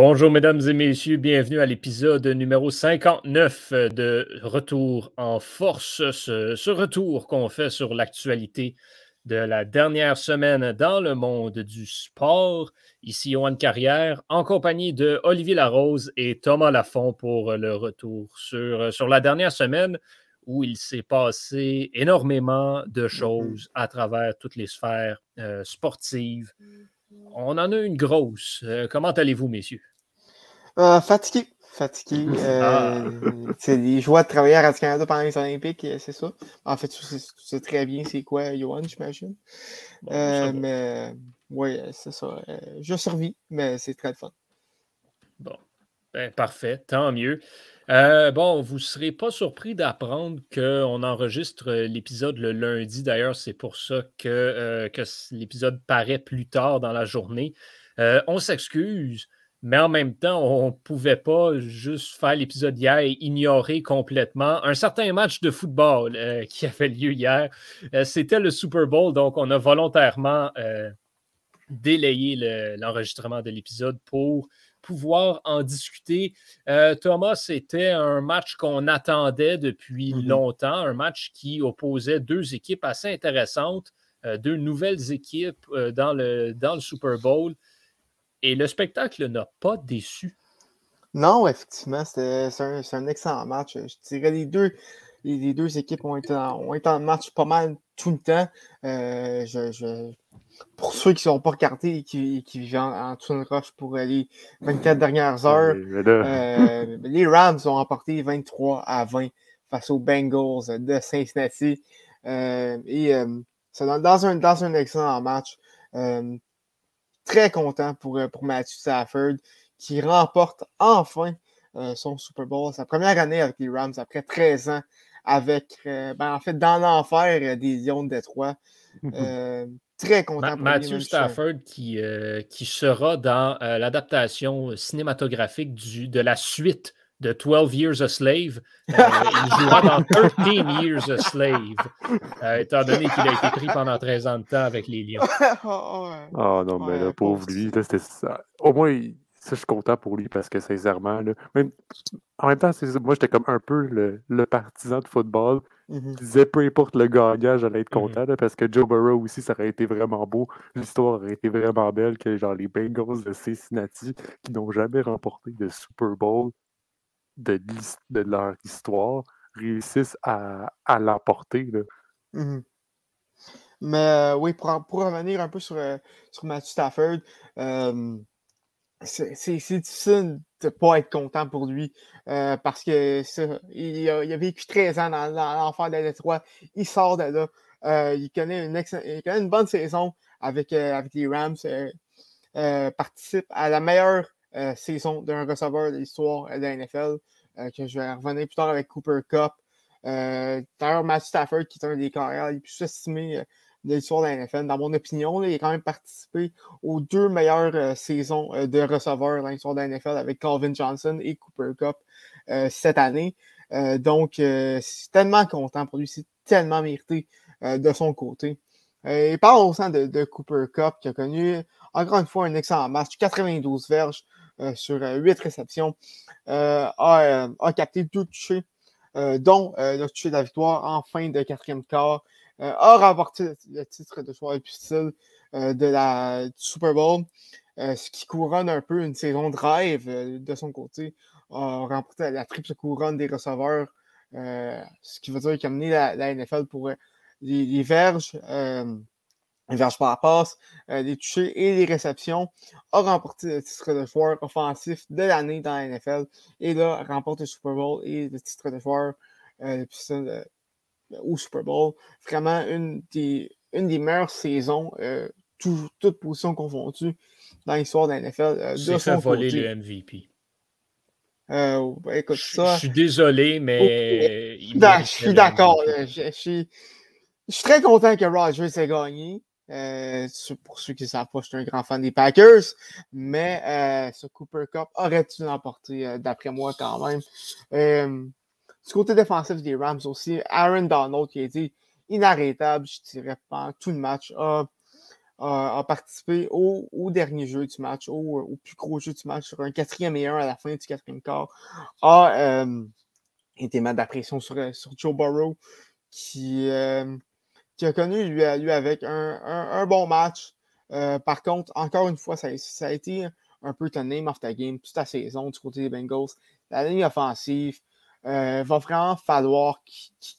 Bonjour mesdames et messieurs, bienvenue à l'épisode numéro 59 de Retour en force, ce, retour qu'on fait sur l'actualité de la dernière semaine dans le monde du sport. Ici Yoann Carrière, en compagnie de Olivier Larose et Thomas Lafont pour le retour sur, sur la dernière semaine où il s'est passé énormément de mm-hmm. choses à travers toutes les sphères euh, sportives, on en a une grosse. Euh, comment allez-vous, messieurs? Euh, fatigué. Fatigué. Ah. Euh, c'est les joies de travailler à Radio-Canada pendant les Olympiques, c'est ça. En fait, tu sais, très bien c'est quoi, Johan, j'imagine. mais oui, c'est ça. je survis, mais c'est très fun. Bon. Ben, parfait, tant mieux. Euh, bon, vous ne serez pas surpris d'apprendre qu'on enregistre l'épisode le lundi. D'ailleurs, c'est pour ça que, euh, l'épisode paraît plus tard dans la journée. Euh, on s'excuse, mais en même temps, on ne pouvait pas juste faire l'épisode hier et ignorer complètement un certain match de football qui a fait lieu hier. C'était le Super Bowl, donc on a volontairement délayé l'enregistrement de l'épisode pour pouvoir en discuter. Euh, Thomas, c'était un match qu'on attendait depuis mm-hmm. longtemps, un match qui opposait deux équipes assez intéressantes, euh, deux nouvelles équipes euh, dans, le, dans le Super Bowl. Et le spectacle n'a pas déçu. Non, effectivement, c'est un, un, excellent match. Je dirais les deux, les, deux équipes ont été, en, ont été en match pas mal tout le temps. je, pour ceux qui ne sont pas regardés et qui, qui vivent en, en Roche pour les 24 dernières heures, euh, les Rams ont emporté 23 à 20 face aux Bengals de Cincinnati. Euh, et euh, c'est dans, un, dans un excellent match. très content pour, pour Matthew Stafford qui remporte enfin son Super Bowl, sa première année avec les Rams après 13 ans avec, ben, en fait, dans l'enfer des Lions de Détroit. Très content. Matthew Stafford qui, euh, qui sera dans euh, l'adaptation cinématographique du, de la suite de 12 Years a Slave. Euh, il jouera dans 13 Years a Slave, étant donné qu'il a été pris pendant 13 ans de temps avec les Lions. oh, non, mais là, pauvre lui, ça. au moins, ça, je suis content pour lui parce que sincèrement, là, même, en même temps, moi, j'étais comme un peu le, le partisan de football. Mmh disait peu importe le gagnant, j'allais être content parce que Joe Burrow aussi, ça aurait été vraiment beau. L'histoire aurait été vraiment belle que genre les Bengals de Cincinnati qui n'ont jamais remporté de Super Bowl de, de leur histoire réussissent à, à l'emporter. Mmh Mais euh, oui, pour, pour, revenir un peu sur, euh, sur Matthew Stafford, c'est difficile de pas être content pour lui euh, parce que il a, il a, vécu 13 ans dans, l'enfer de Détroit. Il sort de là. Euh, il, connaît une il, connaît une bonne saison avec, euh, avec les Rams. participe à la meilleure saison d'un receveur de l'histoire de la NFL, que je vais revenir plus tard avec Cooper Cup. D'ailleurs, Matt Stafford, qui est un des carrières les plus estimés de l'histoire de la NFL. Dans mon opinion, il a quand même participé aux deux meilleures euh, saisons euh, de receveurs dans l'histoire de la NFL avec Calvin Johnson et Cooper Cup euh, cette année. donc, c'est tellement content pour lui, c'est tellement mérité de son côté. et parlons au de, de, Cooper Cup qui a connu encore une fois un excellent match, 92 verges sur 8 réceptions, a, a, capté deux touchés, dont le touché de la victoire en fin de quatrième quart. Euh, a remporté le titre de joueur difficile euh, de la, du Super Bowl, euh, ce qui couronne un peu une saison de rêve de son côté. A remporté la, triple couronne des receveurs, ce qui veut dire qu'il a mené la, NFL pour les, verges les verges par passe, les touchés et les réceptions, a remporté le titre de joueur offensif de l'année dans la NFL et là remporte le Super Bowl et le titre de joueur euh, au Super Bowl. Vraiment une des, une des meilleures saisons, euh, toutes positions confondues, dans l'histoire de la NFL. Euh, de voler le MVP. Euh, ben, écoute, ça. Je suis désolé, mais. je suis d'accord. Je, suis, très content que Rogers ait gagné. pour ceux qui ne savent pas, je suis un grand fan des Packers, mais ce Cooper Cup aurait dû l'emporter, d'après moi, quand même? Du côté défensif des Rams aussi, Aaron Donald qui a été inarrêtable, je dirais, pendant tout le match, a, participé au, dernier jeu du match, au, plus gros jeu du match, sur un quatrième et un à la fin du quatrième quart, a été mal de sur, sur Joe Burrow, qui, qui a connu, lui, lui avec un, bon match. par contre, encore une fois, ça, a été un peu ton name of the game toute la saison du côté des Bengals. La ligne offensive, euh, va vraiment falloir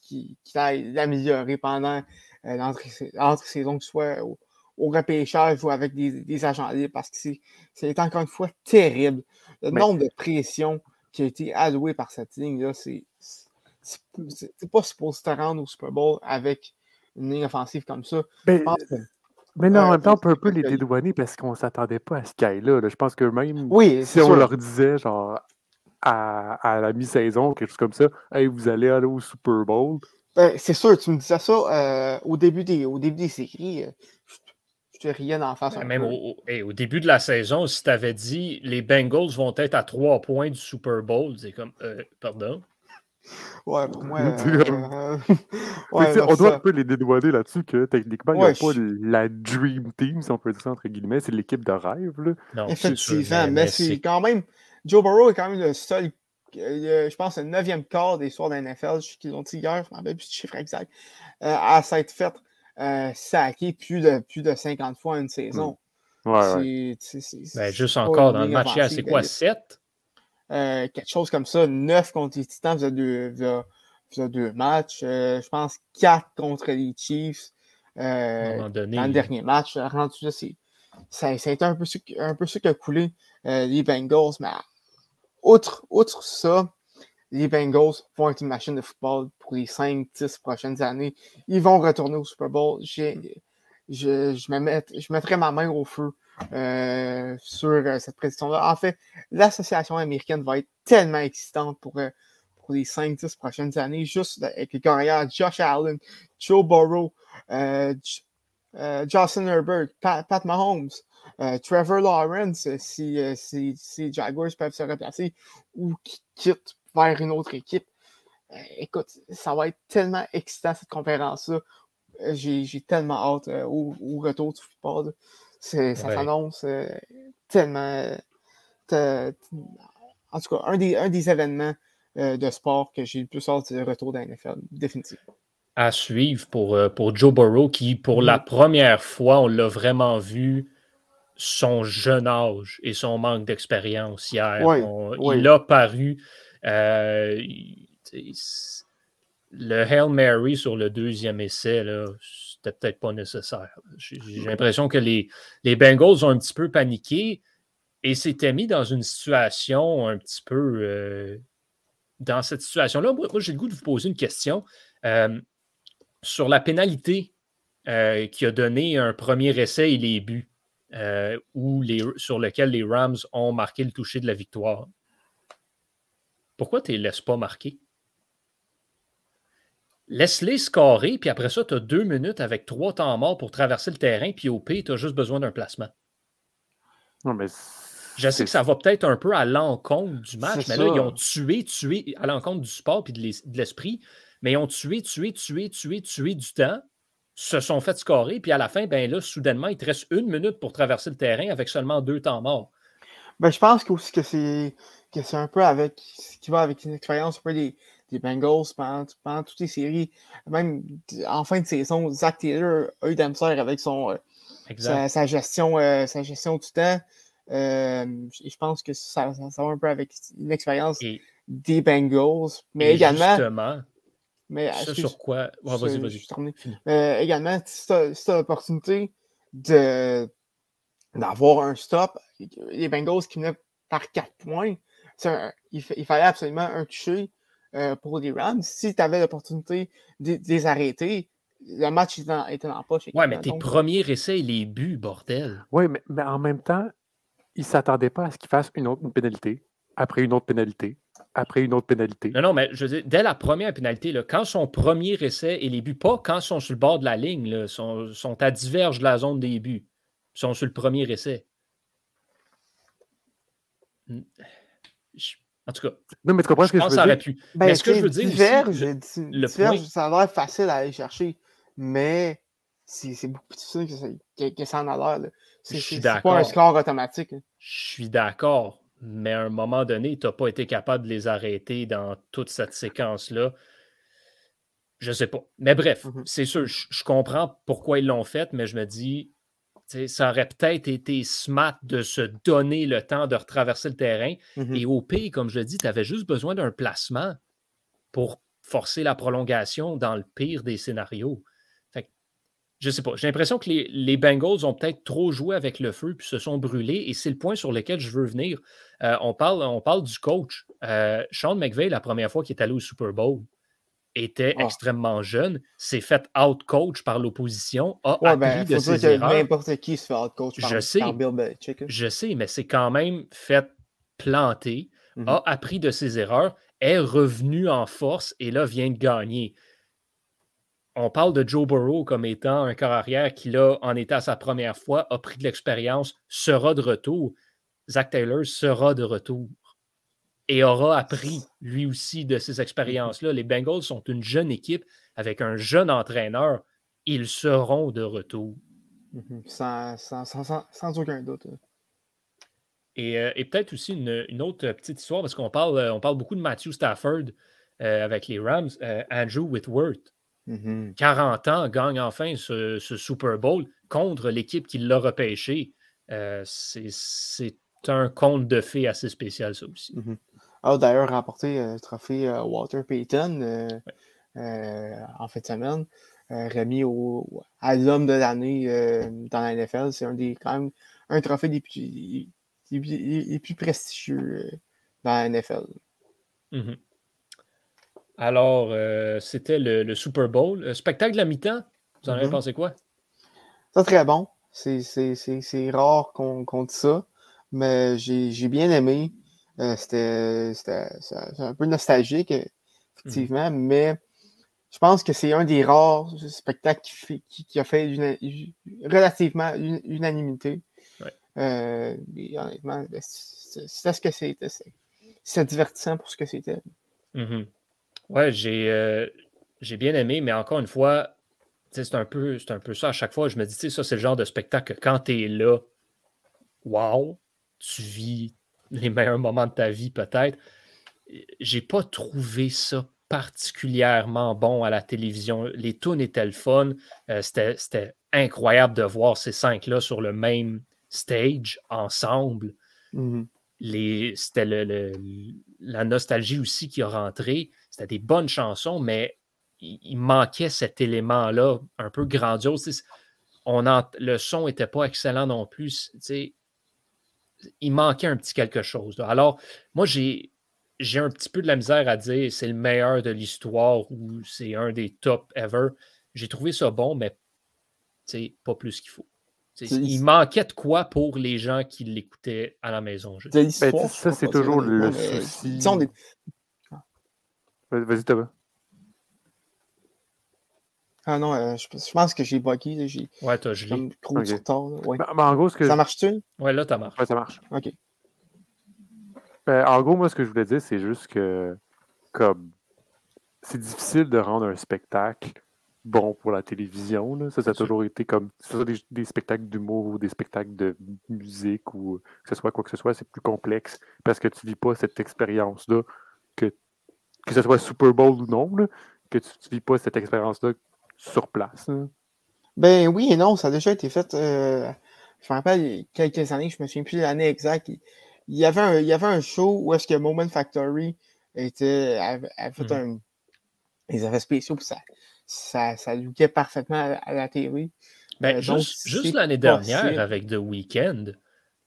qu'il aille l'améliorer pendant euh, l'entre-saison, que ce soit au, repêchage ou avec des, agents libres, parce que c'est encore une fois terrible. Le nombre de pressions qui a été alloué par cette ligne-là, c'est pas supposé te rendre au Super Bowl avec une ligne offensive comme ça. Mais, mais non, en même temps, on peut un peu les dédouaner parce qu'on s'attendait pas à ce cas-là. Je pense que même si on leur disait, genre, à, la mi-saison, quelque chose comme ça, hey, vous allez aller au Super Bowl. Ben, c'est sûr, tu me disais ça euh, au, début des, au début des séries. Euh, je, te riais d'en face. même au, au, début de la saison, si tu avais dit les Bengals vont être à trois points du Super Bowl, c'est comme, euh, pardon. Ouais, pour moi. on doit un peu les dédouaner là-dessus que techniquement, il n'y a pas la Dream Team, si on peut dire ça entre guillemets, c'est l'équipe de rêve. Là. Effectivement, mais c'est quand même Joe Burrow est quand même le seul, je pense, le neuvième quart des soirs de la NFL, qu'ils ont dit hier, je ne me rappelle plus du chiffre exact, euh, à s'être fait euh, saquer plus de, plus de 50 fois une saison. Hmm. Ouais, ben, juste encore dans le match hier, c'est quoi, 7? Euh, quelque chose comme ça, 9 contre les Titans, vous avez deux, deux matchs. je pense 4 contre les Chiefs. donné, dans le dernier match. Rendu ça, a été un peu, un peu ça qui a coulé les Bengals, mais outre, ça, les Bengals vont être une machine de football pour les 5-10 prochaines années. Ils vont retourner au Super Bowl. Je, je, je mettrai ma main au feu euh, sur euh, cette prédiction-là. En fait, l'association américaine va être tellement excitante pour, euh, pour les 5-10 prochaines années, juste avec les carrières Josh Allen, Joe Burrow, Justin Herbert, Pat Mahomes, Trevor Lawrence, euh, si, euh, si, si, Jaguars peuvent se replacer ou quittent vers une autre équipe, écoute, ça va être tellement excitant cette conférence-là. J'ai tellement hâte au, retour du football. Ça s'annonce tellement. en tout cas, un des, un des événements de sport que j'ai le plus hâte du retour de la NFL, définitivement à suivre pour, pour Joe Burrow, qui, pour la mm-hmm. première fois, on l'a vraiment vu son jeune âge et son manque d'expérience hier. Il a paru. Euh, le Hail Mary sur le deuxième essai, c'était peut-être pas nécessaire. J'ai l'impression que les, les Bengals ont un petit peu paniqué et s'étaient mis dans une situation un petit peu. Euh, dans cette situation-là, moi, j'ai le goût de vous poser une question. Euh, sur la pénalité qui a donné un premier essai et les buts. Euh, les, sur lequel les Rams ont marqué le toucher de la victoire. Pourquoi tu ne les laisses pas marquer? Laisse-les scorer, puis après ça, tu as deux minutes avec trois temps morts pour traverser le terrain, puis au pire, tu as juste besoin d'un placement. Non, mais je sais que ça va peut-être un peu à l'encontre du match, mais là, ils ont tué, tué, à l'encontre du sport et de l'esprit, mais ils ont tué, tué, tué, tué, tué du temps se sont fait scorer. Puis à la fin, ben là, soudainement, il te reste une minute pour traverser le terrain avec seulement deux temps morts. Ben, je pense aussi que c'est que c'est un peu avec ce qui va avec une expérience un peu des, des Bengals pendant, pendant, toutes les séries. Même en fin de saison, Zach Taylor a eu d'amser avec son euh, sa, gestion, euh, sa gestion du temps. Euh, je pense que ça, ça, va un peu avec une expérience des Bengals. Mais également. Justement, mais, ça sur quoi? Vas-y, vas-y. Euh, également, si tu as, l'opportunité d'avoir un stop, les Bengals qui venaient par 4 points, il, fallait absolument un toucher euh, pour les Rams. Si tu avais l'opportunité de, les arrêter, le match était dans, était poche. Ouais, mais tes premiers essais, les buts, bordel. Oui, mais, mais, en même temps, ils ne s'attendaient pas à ce qu'ils fassent une autre pénalité, après une autre pénalité, après une autre pénalité. Non, non, mais je veux dire, dès la première pénalité, là, quand son premier essai et les buts, pas quand ils sont sur le bord de la ligne, là, sont, sont à diverge de la zone des buts, ils sont sur le premier essai. En tout cas, non, mais tu comprends ce que je veux dire? Pu. Ben, mais ce que je veux dire, diverge, le, le point... ça a l'air facile à aller chercher, mais c'est beaucoup plus difficile que ça, que, ça en a l'air. C'est pas un score automatique. Je suis d'accord, mais à un moment donné, tu n'as pas été capable de les arrêter dans toute cette séquence-là. Je sais pas. Mais bref, mm-hmm. c'est sûr, je, comprends pourquoi ils l'ont fait, mais je me dis, ça aurait peut-être été smart de se donner le temps de retraverser le terrain. Mm-hmm. Et au pire, comme je le dis, tu avais juste besoin d'un placement pour forcer la prolongation dans le pire des scénarios. Je sais pas. J'ai l'impression que les, Bengals ont peut-être trop joué avec le feu puis se sont brûlés. Et c'est le point sur lequel je veux venir. Euh, on, parle, on parle du coach. Euh, Sean McVay, la première fois qu'il est allé au Super Bowl, était ah. extrêmement jeune, s'est fait out-coach par l'opposition, a appris ben, de ses erreurs. N'importe qui se fait out-coach par, je sais, Bill Belichick. Je sais, mais c'est quand même fait planter, a mm-hmm. appris de ses erreurs, est revenu en force et là vient de gagner. On parle de Joe Burrow comme étant un corps arrière qui, là, en était à sa première fois, a pris de l'expérience, sera de retour. Zach Taylor sera de retour et aura appris lui aussi de ces expériences-là. Les Bengals sont une jeune équipe avec un jeune entraîneur. Ils seront de retour. Mhm. Sans, aucun doute. Euh, et, peut-être aussi une, autre petite histoire, parce qu'on parle, euh, on parle beaucoup de Matthew Stafford euh, avec les Rams, Andrew Whitworth. 40 mhm. ans, gagne enfin ce, Super Bowl contre l'équipe qui l'a repêché. C'est un conte de fées assez spécial, ça aussi. Mhm a d'ailleurs remporté le trophée Walter Payton en fin de semaine, remis au, à l'homme de l'année dans la NFL. C'est un des quand même un trophée des plus, les, plus prestigieux dans la NFL. Mmh Alors, c'était le, Super Bowl. Le spectacle de la mi-temps, vous en avez mmh pensé quoi? C'est très bon. C'est rare qu'on qu dise ça, mais j'ai bien aimé. Euh, c'était un peu nostalgique, effectivement, mais je pense que c'est un des rares spectacles qui, a fait relativement une, unanimité. Euh, honnêtement, ben, c'était ce que c'était. C'est divertissant pour ce que c'était. Mmh ouais, euh, j'ai bien aimé, mais encore une fois, c'est un, peu, un peu ça à chaque fois. Je me dis, ça, c'est le genre de spectacle que quand tu es là, wow, tu vis les meilleurs moments de ta vie, peut-être. J'ai pas trouvé ça particulièrement bon à la télévision. Les tunes étaient le fun. Euh, c'était incroyable de voir ces cinq-là sur le même stage ensemble. Mm-hmm. C'était le, la nostalgie aussi qui a rentré. C'était des bonnes chansons, mais il, manquait cet élément-là un peu grandiose. On le son n'était pas excellent non plus il manquait un petit quelque chose. Alors, moi, j'ai, j'ai un petit peu de la misère à dire c'est le meilleur de l'histoire ou c'est un des top ever. J'ai trouvé ça bon, mais c'est pas plus qu'il faut. il manquait de quoi pour les gens qui l'écoutaient à la maison. Ben, ça, c'est toujours le souci. Vas-y, Thomas. Ah non, euh, je, pense que j'ai bugué. J'ai ouais, t'as gelé. okay. Ouais. Ben, ben, en gros, ce que ça marche-tu? Ouais, là, ça marche. Ouais, ça marche. OK. Ben, en gros, moi, ce que je voulais dire, c'est juste que, comme, c'est difficile de rendre un spectacle bon pour la télévision. Là. Ça, ça a toujours été comme, que ce soit des, spectacles d'humour ou des spectacles de musique ou que ce soit quoi que ce soit, c'est plus complexe parce que tu vis pas cette expérience-là, que, que ce soit Super Bowl ou non, là, que tu, tu vis pas cette expérience-là sur place. Ben oui et non, ça a déjà été fait. Euh, je me rappelle, il y a quelques années, je me souviens plus de l'année exacte. Il, y avait un, il y avait un show où est-ce que Moment Factory était, avait, fait mmh. un. Ils avaient spéciaux, puis ça, ça, ça lookait parfaitement à, la télé. Ben, euh, juste, juste l'année dernière, avec The Weeknd,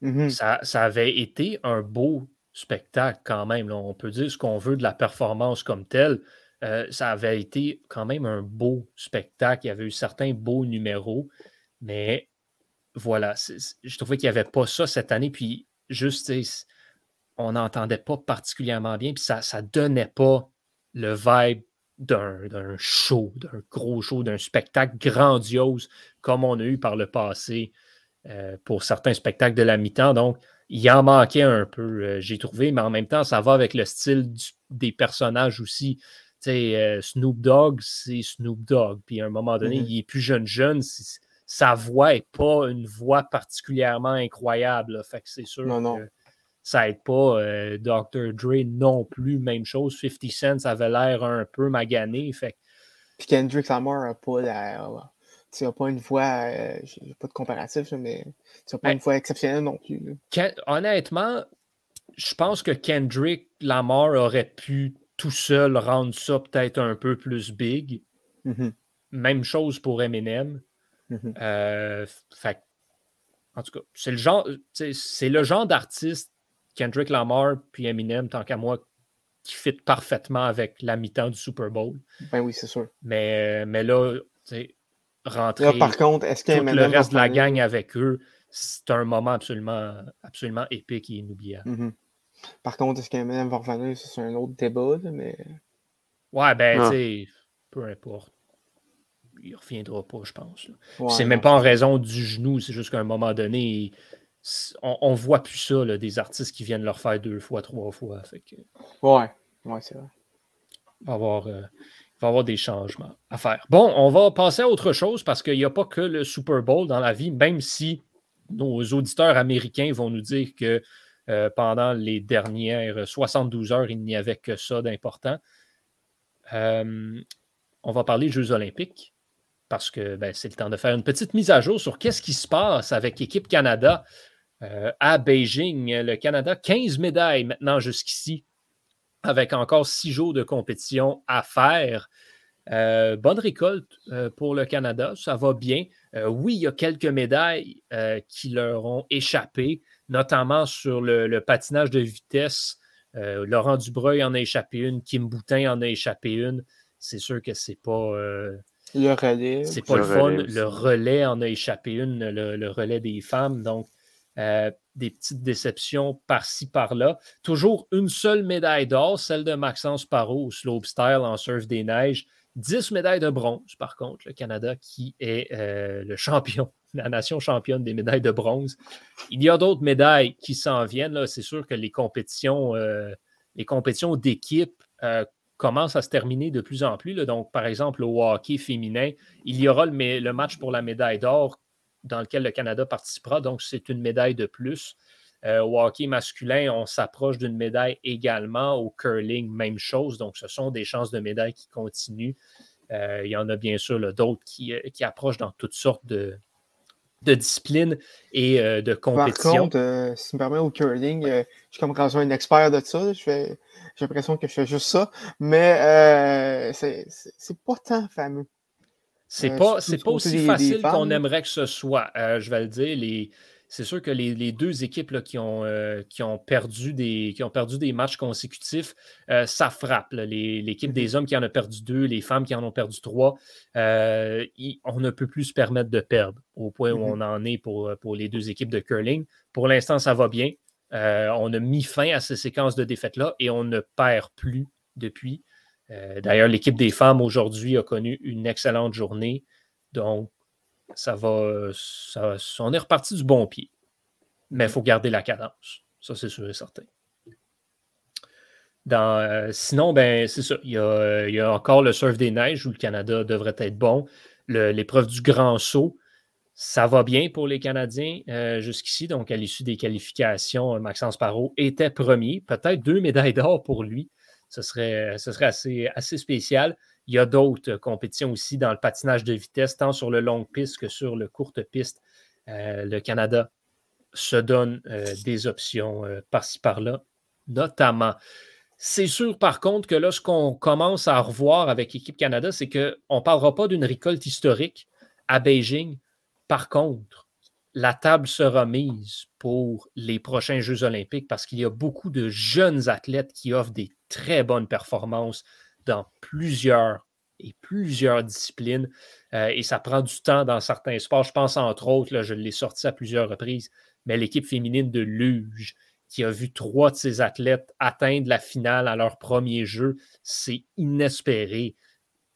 mmh ça, ça, avait été un beau spectacle quand même. On peut dire ce qu'on veut de la performance comme telle. Euh, ça avait été quand même un beau spectacle. Il y avait eu certains beaux numéros, mais voilà, je trouvais qu'il n'y avait pas ça cette année. Puis juste, on n'entendait pas particulièrement bien, puis ça ne donnait pas le vibe d'un show, d'un gros show, d'un spectacle grandiose comme on a eu par le passé euh, pour certains spectacles de la mi-temps. Donc, il en manquait un peu, euh, j'ai trouvé, mais en même temps, ça va avec le style des personnages aussi sais, Snoop Dogg, c'est Snoop Dogg. Puis à un moment donné, mm-hmm. il est plus jeune jeune. Sa voix n'est pas une voix particulièrement incroyable. Fait que c'est sûr que ça aide pas. Dr. Dre non plus, même chose. 50 Cent avait l'air un peu magané. Fait Puis Kendrick Lamar n'a pas la tu n'as pas une voix, euh, j'ai pas de comparatif, mais tu n'as pas une voix exceptionnelle non plus. honnêtement, je pense que Kendrick Lamar aurait pu tout seul rendre ça peut-être un peu plus big. Mm-hmm. Même chose pour Eminem. Mm-hmm. Euh, en tout cas, c'est le genre, c'est le genre d'artiste, Kendrick Lamar puis Eminem, tant qu'à moi, qui fit parfaitement avec la mi-temps du Super Bowl. Ben oui, c'est sûr. Mais, mais là, rentrer par contre, est-ce tout le reste de la gang avec eux, c'est un moment absolument, absolument épique et inoubliable. Mm-hmm. Par contre, est-ce qu'Eminem va revenir? C'est un autre débat, mais... Ouais, ben, tu sais, peu importe. Il reviendra pas, je pense. c'est même pas en raison du genou, c'est juste qu'à un moment donné, on, on voit plus ça, là, des artistes qui viennent leur faire deux fois, trois fois. Fait que... Ouais, ouais, c'est vrai. On va avoir... Euh, va avoir des changements à faire. Bon, on va passer à autre chose parce qu'il n'y a pas que le Super Bowl dans la vie, même si nos auditeurs américains vont nous dire que euh, pendant les dernières 72 heures, il n'y avait que ça d'important. Euh, on va parler des Jeux olympiques parce que ben, c'est le temps de faire une petite mise à jour sur qu'est-ce qui se passe avec l'équipe Canada euh, à Beijing. Le Canada, 15 médailles maintenant jusqu'ici avec encore six jours de compétition à faire. Euh, bonne récolte euh, pour le Canada, ça va bien. Euh, oui, il y a quelques médailles qui leur ont échappé, notamment sur le, patinage de vitesse. Laurent Dubreuil en a échappé une, Kim Boutin en a échappé une. C'est sûr que c'est pas. le relais. C'est pas le, fun. Le relais en a échappé une, le relais des femmes. Donc, euh, des petites déceptions par-ci, par-là. Toujours une seule médaille d'or, celle de Maxence Parot au slopestyle en surf des neiges. 10 médailles de bronze, par contre, le Canada qui est euh, le champion, la nation championne des médailles de bronze. Il y a d'autres médailles qui s'en viennent. C'est sûr que les compétitions, euh, les compétitions d'équipe commencent à se terminer de plus en plus. Donc, par exemple, au hockey féminin, il y aura le match pour la médaille d'or dans lequel le Canada participera. Donc, c'est une médaille de plus. Euh, au hockey masculin, on s'approche d'une médaille également. Au curling, même chose. Donc, ce sont des chances de médaille qui continuent. Euh, il y en a bien sûr d'autres qui, euh, qui, approchent dans toutes sortes de, de disciplines et de compétitions. Par contre, si tu me permets, au curling, je suis comme quand un expert de ça. J'ai l'impression que je fais juste ça. Mais c'est pas tant fameux. C'est euh, pas, pas aussi facile qu'on aimerait que ce soit. Euh, je vais le dire. Les, c'est sûr que les, deux équipes qui, ont, euh, qui, ont perdu des, qui ont perdu des matchs consécutifs, ça frappe. l'équipe mm-hmm. des hommes qui en a perdu deux, les femmes qui en ont perdu trois, on ne peut plus se permettre de perdre au point où mm-hmm. on en est pour, pour les deux équipes de curling. Pour l'instant, ça va bien. on a mis fin à ces séquences de défaites-là et on ne perd plus depuis. Euh, d'ailleurs, l'équipe des femmes aujourd'hui a connu une excellente journée. Donc, ça va. On est reparti du bon pied. Mais il faut garder la cadence. Ça, c'est sûr et certain. Euh, sinon, ben, c'est ça. Il y, a, encore le surf des neiges où le Canada devrait être bon. L'épreuve du grand saut, ça va bien pour les Canadiens euh, jusqu'ici. Donc, à l'issue des qualifications, Maxence Parot était premier. Peut-être deux médailles d'or pour lui ce serait, ce serait assez, assez spécial. Il y a d'autres compétitions aussi dans le patinage de vitesse, tant sur le long piste que sur le courte piste. Euh, le Canada se donne euh, des options euh, par-ci par-là, notamment. C'est sûr, par contre, que là, ce qu'on commence à revoir avec l'équipe Canada, c'est qu'on ne parlera pas d'une récolte historique à Beijing. Par contre, la table sera mise pour les prochains Jeux olympiques parce qu'il y a beaucoup de jeunes athlètes qui offrent des très bonnes performances dans plusieurs et plusieurs disciplines. Euh, et ça prend du temps dans certains sports. Je pense entre autres, là, je l'ai sorti à plusieurs reprises, mais l'équipe féminine de Luge, qui a vu trois de ses athlètes atteindre la finale à leur premier jeu, c'est inespéré.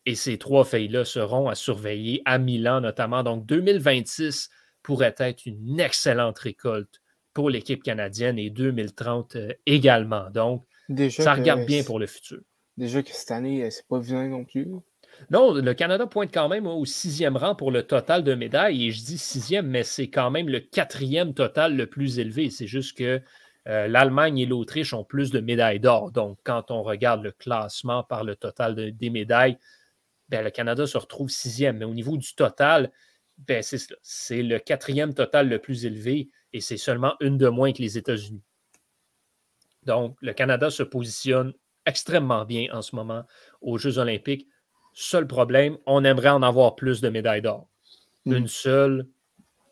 Et ces trois filles-là seront à surveiller à Milan notamment. Donc 2026 pourrait être une excellente récolte pour l'équipe canadienne et 2030 euh, également. Donc, ça regarde bien pour le futur. déjà que cette année, c'est pas vilain non plus. Non, le Canada pointe quand même au sixième rang pour le total de médailles. Et je dis sixième, mais c'est quand même le quatrième total le plus élevé. C'est juste que euh, l'Allemagne et l'Autriche ont plus de médailles d'or. Donc, quand on regarde le classement par le total des médailles, ben, le Canada se retrouve sixième. Mais au niveau du total, ben, c'est le quatrième total le plus élevé et c'est seulement une de moins que les États-Unis. Donc, le Canada se positionne extrêmement bien en ce moment aux Jeux olympiques. Seul problème, on aimerait en avoir plus de médailles d'or. Hmm. Une seule,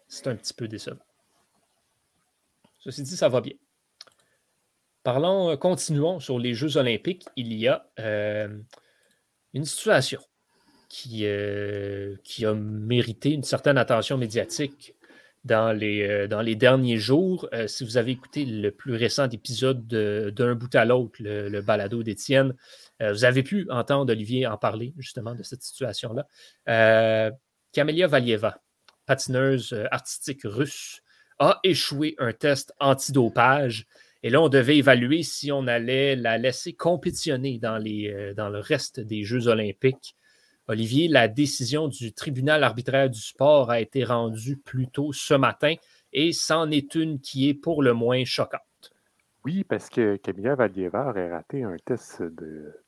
c'est un petit peu décevant. Ceci dit, ça va bien. Parlons, continuons sur les Jeux olympiques. Il y a euh, une situation qui, euh, qui, a mérité une certaine attention médiatique dans les, dans les derniers jours. si vous avez écouté le plus récent épisode d'un bout à l'autre, le, balado d'Étienne, vous avez pu entendre Olivier en parler justement de cette situation-là. Camélia Valieva, patineuse artistique russe, a échoué un test antidopage et là, on devait évaluer si on allait la laisser compétitionner dans, les, euh, dans le reste des Jeux olympiques. Olivier, la décision du tribunal arbitraire du sport a été rendue plus tôt ce matin et c'en est une qui est pour le moins choquante. Oui, parce que Camilla Valieva aurait raté un test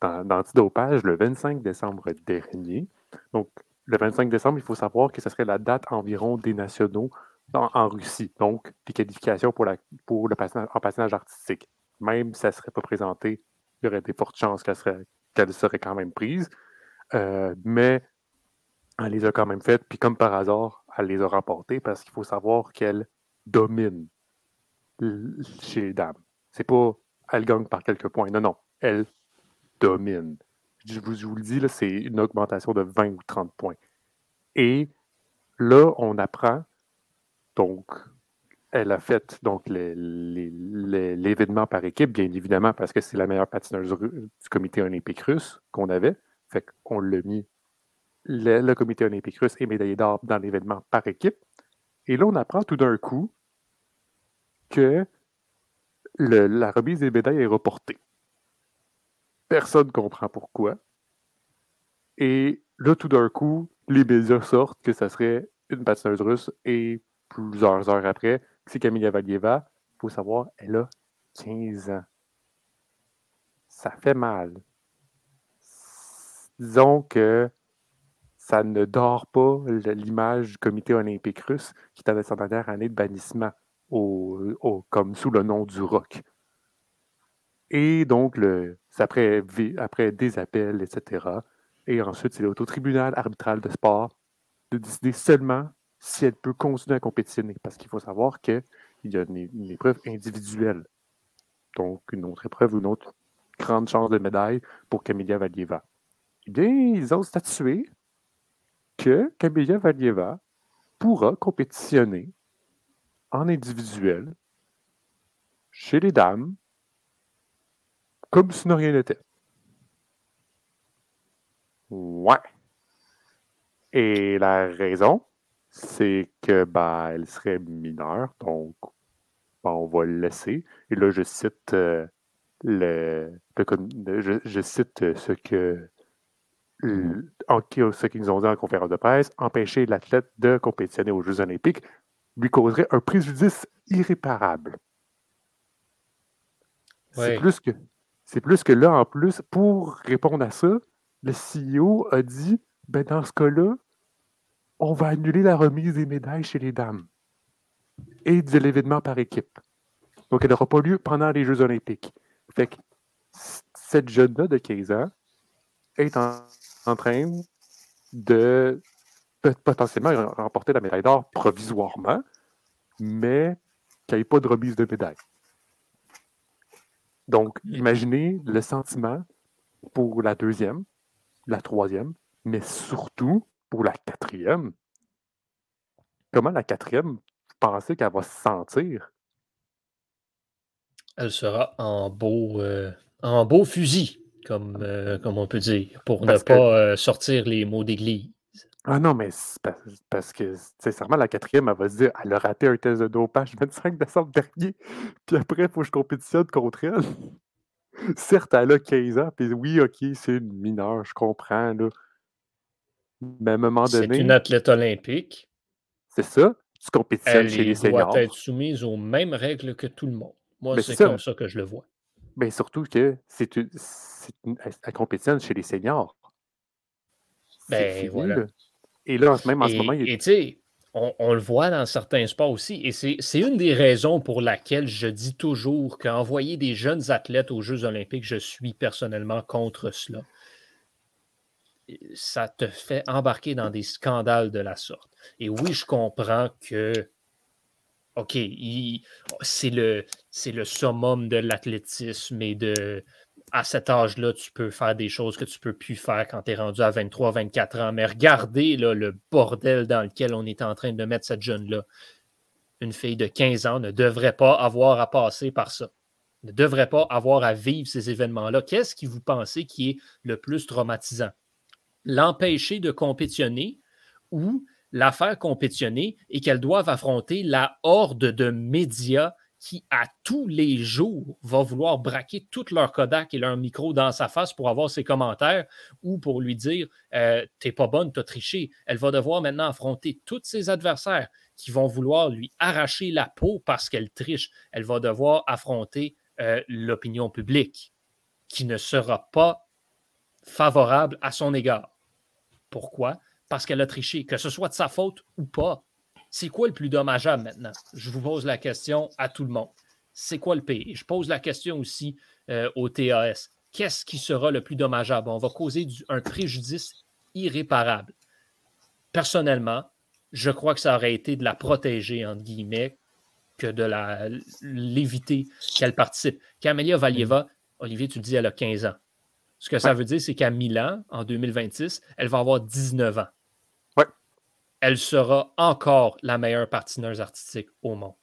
d'antidopage le 25 décembre dernier. Donc, le 25 décembre, il faut savoir que ce serait la date environ des nationaux en, Russie. Donc, des qualifications pour, le patinage, artistique. Même si ça ne serait pas présenté, il y aurait des fortes chances qu'elle serait quand même prise. Euh, mais elle les a quand même faites. Puis comme par hasard, elle les a remportées parce qu'il faut savoir qu'elle domine chez les dames. C'est pas elle gagne par quelques points. Non, non. Elle domine. Je vous, le dis, c'est une augmentation de 20 ou 30 points. Et là, on apprend donc, elle a fait donc l'événement par équipe, bien évidemment, parce que c'est la meilleure patineuse du comité olympique russe qu'on avait. Fait qu'on l'a mis, le, comité olympique russe est médaillé d'or dans l'événement par équipe. Et là, on apprend tout d'un coup que la remise des médailles est reportée. Personne ne comprend pourquoi. Et là, tout d'un coup, les médias sortent que ça serait une patineuse russe et plusieurs heures après, c'est Camilla Valieva. Il faut savoir, elle a 15 ans. Ça fait mal. Disons que ça ne dort pas l'image du comité olympique russe qui avait sa dernière année de bannissement comme sous le nom du rock. Et donc, le, après, des appels, etc. Et ensuite, c'est au tribunal arbitral de sport de décider seulement si elle peut continuer à compétitionner. Parce qu'il faut savoir qu'il y a une, épreuve individuelle. Donc, une autre épreuve, une autre grande chance de médaille pour Camilla Valieva. Bien, ils ont statué que Camilla Valieva pourra compétitionner en individuel chez les dames comme si rien n'était. Ouais. Et la raison, c'est que ben, elle serait mineure, donc ben, on va le laisser. Et là, je cite euh, le, je, cite ce que ce qu'ils nous ont dit en conférence de presse, empêcher l'athlète de compétitionner aux Jeux olympiques lui causerait un préjudice irréparable. C'est plus que c'est plus que là, en plus, pour répondre à ça, le CEO a dit ben dans ce cas-là, on va annuler la remise des médailles chez les dames et de l'événement par équipe. Donc, elle n'aura pas lieu pendant les Jeux olympiques. Fait que cette jeune-là de 15 ans est en, train de potentiellement remporter la médaille d'or provisoirement, mais qu'il n'y ait pas de remise de médaille. Donc, imaginez le sentiment pour la deuxième, la troisième, mais surtout pour la quatrième, comment la quatrième, pensez qu'elle va se sentir? Elle sera en beau, euh, en beau fusil, comme, euh, comme on peut dire, pour ne pas euh, sortir les mots d'église. Ah non, mais parce, que, sincèrement, la quatrième, elle va se dire elle a raté un test de dopage le 25 décembre dernier, puis après, il faut que je compétitionne contre elle. certes, elle a 15 ans, puis oui, ok, c'est une mineure, je comprends, là. Mais à un moment donné. C'est une athlète olympique. C'est ça. Tu compétitionnes chez les seniors. Elle doit être soumise aux mêmes règles que tout le monde. Moi, c'est comme ça que je le vois. Mais surtout que c'est une, elle compétitionne chez les seniors. Ben voilà. Et là, même en ce moment, il est on, le voit dans certains sports aussi. Et c'est une des raisons pour laquelle je dis toujours qu'envoyer des jeunes athlètes aux Jeux olympiques, je suis personnellement contre cela. Ça te fait embarquer dans des scandales de la sorte. Et oui, je comprends que, OK, c'est le, le summum de l'athlétisme et de, à cet âge-là, tu peux faire des choses que tu ne peux plus faire quand tu es rendu à 23, 24 ans. Mais regardez le bordel dans lequel on est en train de mettre cette jeune-là. Une fille de 15 ans ne devrait pas avoir à passer par ça. Ne devrait pas avoir à vivre ces événements-là. Qu'est-ce qui vous pensez qui est le plus traumatisant? L'empêcher de compétitionner ou la faire compétitionner et qu'elle doive affronter la horde de médias qui, à tous les jours, va vouloir braquer tout leur Kodak et leur micro dans sa face pour avoir ses commentaires ou pour lui dire euh, T'es pas bonne, t'as triché. Elle va devoir maintenant affronter tous ses adversaires qui vont vouloir lui arracher la peau parce qu'elle triche. Elle va devoir affronter euh, l'opinion publique qui ne sera pas favorable à son égard. Pourquoi? Parce qu'elle a triché, que ce soit de sa faute ou pas. C'est quoi le plus dommageable maintenant? Je vous pose la question à tout le monde. C'est quoi le pays? Je pose la question aussi euh, au TAS. Qu'est-ce qui sera le plus dommageable? On va causer un préjudice irréparable. Personnellement, je crois que ça aurait été de la protéger, entre guillemets, que de l'éviter qu'elle participe. Camélia Valieva, Olivier, tu le dis, elle a 15 ans. Ce que ça veut dire, c'est qu'à Milan, en 2026, elle va avoir 19 ans elle sera encore la meilleure patineuse artistique au monde.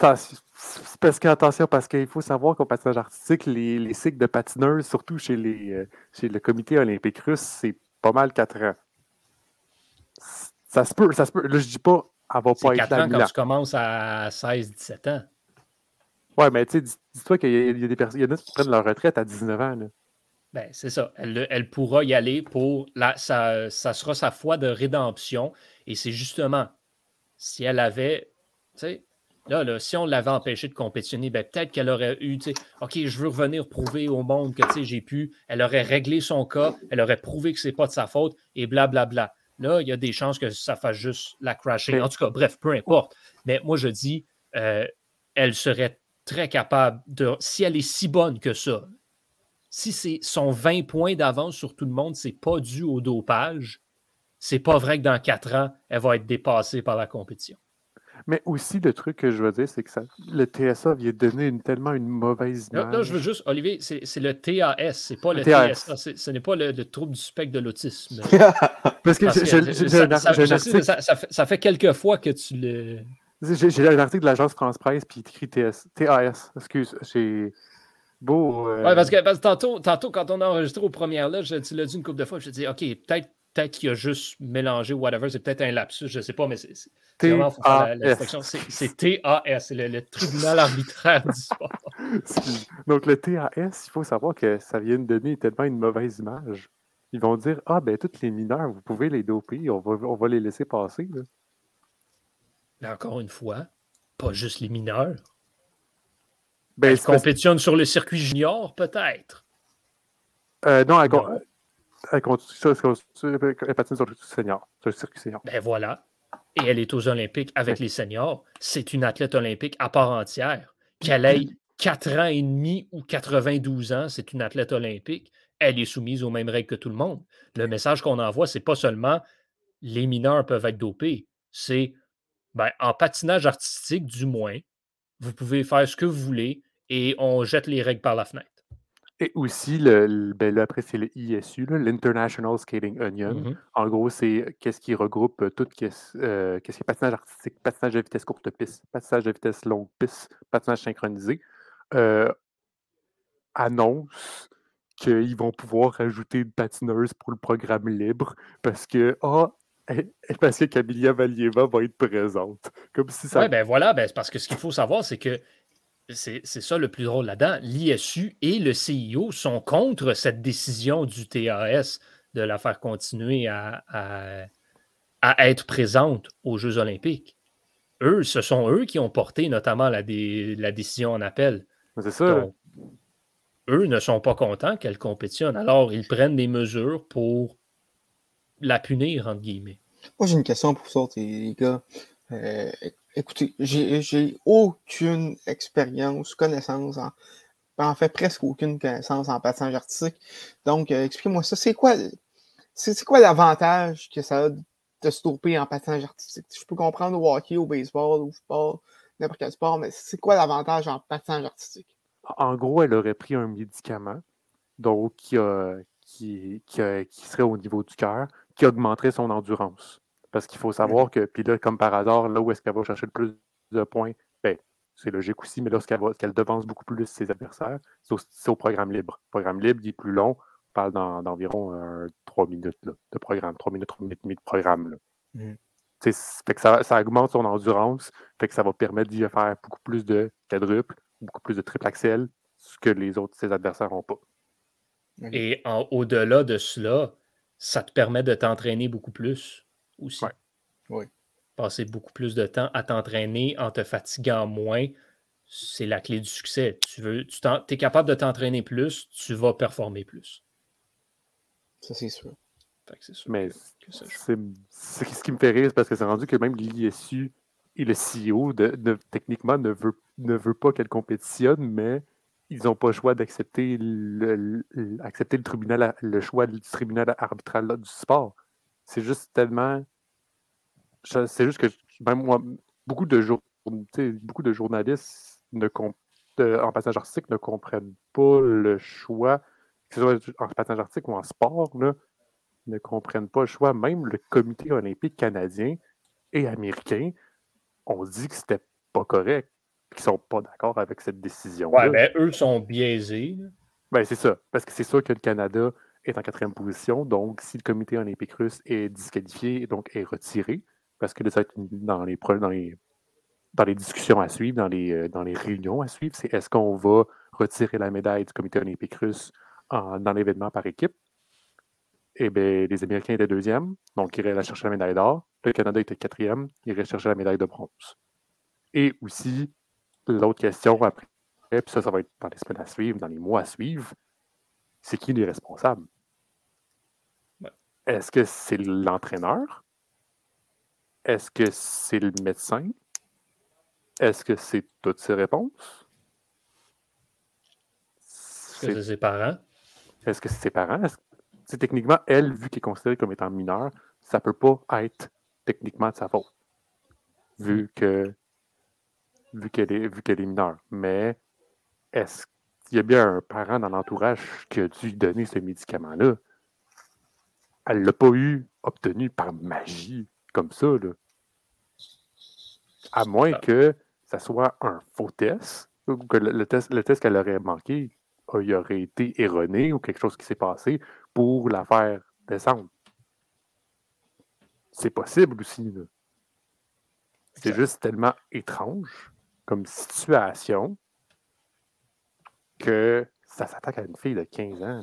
Parce qu'attention, parce qu'il faut savoir qu'au patinage artistique, les, cycles de patineurs, surtout chez, les, euh, chez le comité olympique russe, c'est pas mal 4 ans. Ça se peut, ça se peut. Là, je dis pas, elle va pas être 4 ans quand tu commences à 16-17 ans. Ouais, mais tu sais, dis-toi qu'il y, a des personnes, il y en a qui prennent leur retraite à 19 ans. Là. Ben, c'est ça. Elle, pourra y aller pour. La, ça, ça sera sa foi de rédemption. Et c'est justement, si elle avait. Tu sais, là, là, si on l'avait empêché de compétitionner, ben, peut-être qu'elle aurait eu. Tu sais, OK, je veux revenir prouver au monde que tu sais, j'ai pu. Elle aurait réglé son cas. Elle aurait prouvé que c'est pas de sa faute et blablabla. Bla, bla. Là, il y a des chances que ça fasse juste la crasher. En tout cas, bref, peu importe. Mais moi, je dis, euh, elle serait très capable de. Si elle est si bonne que ça, si c'est son 20 points d'avance sur tout le monde, c'est pas dû au dopage, c'est pas vrai que dans 4 ans, elle va être dépassée par la compétition. Mais aussi, le truc que je veux dire, c'est que ça, le TSA vient donner une, tellement une mauvaise image. Non, je veux juste, Olivier, c'est le TAS, c'est pas le, TSA. Ce n'est pas le, trouble du spectre de l'autisme. Parce que, ça, fait, quelques fois que tu le. J'ai un article de l'agence France-Presse, puis il écrit TAS. Excuse, j'ai. Beau. Euh, ouais, parce que, tantôt, tantôt, quand on a enregistré aux premières là, je, tu l'as dit une couple de fois, je te dis, OK, peut-être peut qu'il a juste mélangé whatever, c'est peut-être un lapsus, je ne sais pas, mais c'est vraiment C'est TAS, c'est le, tribunal arbitraire du sport. Donc le TAS, il faut savoir que ça vient de donner tellement une mauvaise image. Ils vont dire Ah ben tous les mineurs, vous pouvez les doper, on va, on va les laisser passer. Mais encore une fois, pas juste les mineurs. Ben, elle compétitionne sur le circuit junior, peut-être. Euh, non, elle, non. elle, continue sur, elle patine sur le senior, sur le circuit senior. Ben voilà. Et elle est aux Olympiques avec les seniors. C'est une athlète olympique à part entière. Qu'elle ait 4 ans et demi ou 92 ans, c'est une athlète olympique. Elle est soumise aux mêmes règles que tout le monde. Le message qu'on envoie, c'est pas seulement les mineurs peuvent être dopés, c'est ben, en patinage artistique, du moins, vous pouvez faire ce que vous voulez et on jette les règles par la fenêtre. Et aussi, le, ben là, après, c'est le ISU, l'International Skating Union. Mm-hmm. En gros, c'est qu'est-ce qui regroupe tout euh, qu'est-ce qui est patinage artistique, patinage de vitesse courte piste, patinage de vitesse longue piste, patinage synchronisé, euh, annonce qu'ils vont pouvoir ajouter une patineuse pour le programme libre parce que, ah, parce que Camilla Valieva va être présente. Comme si ça. Oui, ben voilà, ben, parce que ce qu'il faut savoir, c'est que c'est ça le plus drôle là-dedans. L'ISU et le CIO sont contre cette décision du TAS de la faire continuer à, à, être présente aux Jeux olympiques. Eux, ce sont eux qui ont porté notamment la, la décision en appel. C'est ça. eux ne sont pas contents qu'elle compétitionne. Alors, ils prennent des mesures pour la punir, entre guillemets. Moi, j'ai une question pour vous les gars. Euh, écoutez, j'ai aucune expérience, connaissance, en, fait presque aucune connaissance en patinage artistique. Donc, euh, expliquez-moi ça. C'est quoi, quoi l'avantage que ça a de se tourner en patinage artistique? Je peux comprendre au hockey, au baseball, au football, n'importe quel sport, mais c'est quoi l'avantage en patinage artistique? En gros, elle aurait pris un médicament, donc qui, qui, qui serait au niveau du cœur, qui augmenterait son endurance. Parce qu'il faut savoir que, puis là, comme par hasard, là où est-ce qu'elle va chercher le plus de points, ben, c'est logique aussi, mais lorsqu'elle qu'elle devance beaucoup plus ses adversaires, c'est au, programme libre. Le programme libre, il est plus long, on parle d'environ euh, 3 minutes de programme, 3 minutes, 3 minutes et demie de programme. Là. Fait que ça, ça, augmente son endurance, fait que ça va permettre d'y faire beaucoup plus de quadruple, beaucoup plus de triple axel, ce que les autres, ses adversaires n'ont pas. Et au-delà de cela, ça te permet de t'entraîner beaucoup plus aussi. Oui. Passer beaucoup plus de temps à t'entraîner en te fatiguant moins, c'est la clé du succès. Tu veux, tu es capable de t'entraîner plus, tu vas performer plus. Ça, c'est sûr. Mais c'est ce qui me fait rire, parce que c'est rendu que même l'ISU et le CEO, de, techniquement, ne veut, ne veut pas qu'elle compétitionne, mais ils n'ont pas le choix d'accepter le, accepter le, tribunal, le choix du tribunal arbitral du sport. C'est juste tellement. C'est juste que même moi, beaucoup de, beaucoup de journalistes ne en passage artistique ne comprennent pas le choix, que ce soit en passage artistique ou en sport, là, ne comprennent pas le choix. Même le comité olympique canadien et américain ont dit que c'était pas correct qui sont pas d'accord avec cette décision. Ouais, ben, eux sont biaisés. Ben, c'est ça. Parce que c'est sûr que le Canada est en quatrième position. Donc, si le comité olympique russe est disqualifié, donc est retiré, parce que ça va être dans les, dans les, dans les discussions à suivre, dans les, euh, dans les réunions à suivre, c'est est-ce qu'on va retirer la médaille du comité olympique russe dans l'événement par équipe? Eh bien, les Américains étaient deuxièmes, donc ils iraient chercher la médaille d'or. Le Canada était quatrième, ils iraient chercher la médaille de bronze. Et aussi, L'autre question après, puis ça, ça va être dans les semaines à suivre, dans les mois à suivre, c'est qui les responsables? Est-ce que c'est l'entraîneur? Est-ce que c'est le médecin? Est-ce que c'est toutes ces réponses? Est-ce que c'est ses parents? Est-ce que c'est ses parents? C'est techniquement, elle, vu qu'elle est considérée comme étant mineure, ça ne peut pas être techniquement de sa faute. Vu que vu qu'elle est, vu qu'elle est mineure. Mais est-ce qu'il y a bien un parent dans l'entourage qui a dû donner ce médicament-là? Elle ne l'a pas eu obtenu par magie, comme ça. Là. À moins ah. que ça soit un faux test, ou que le, test, le test qu'elle aurait manqué il aurait été erroné ou quelque chose qui s'est passé pour la faire descendre. C'est possible aussi. C'est juste tellement étrange comme situation que ça s'attaque à une fille de 15 ans.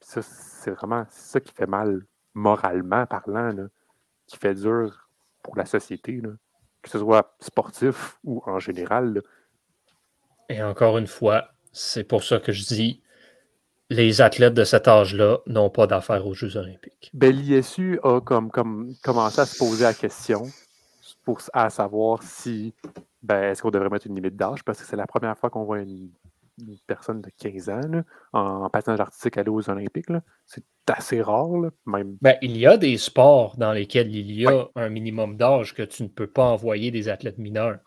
Ça, c'est vraiment ça qui fait mal moralement parlant, qui fait dur pour la société, que ce soit sportif ou en général. Et encore une fois, c'est pour ça que je dis les athlètes de cet âge-là n'ont pas d'affaires aux Jeux olympiques. Ben, L'ISU a comme, comme, commencé à se poser la question pour, à savoir si ben, est-ce qu'on devrait mettre une limite d'âge? Parce que c'est la première fois qu'on voit une, personne de 15 ans en, patinage artistique aller aux Olympiques. C'est assez rare. même. Ben, il y a des sports dans lesquels il y a un minimum d'âge que tu ne peux pas envoyer des athlètes mineurs.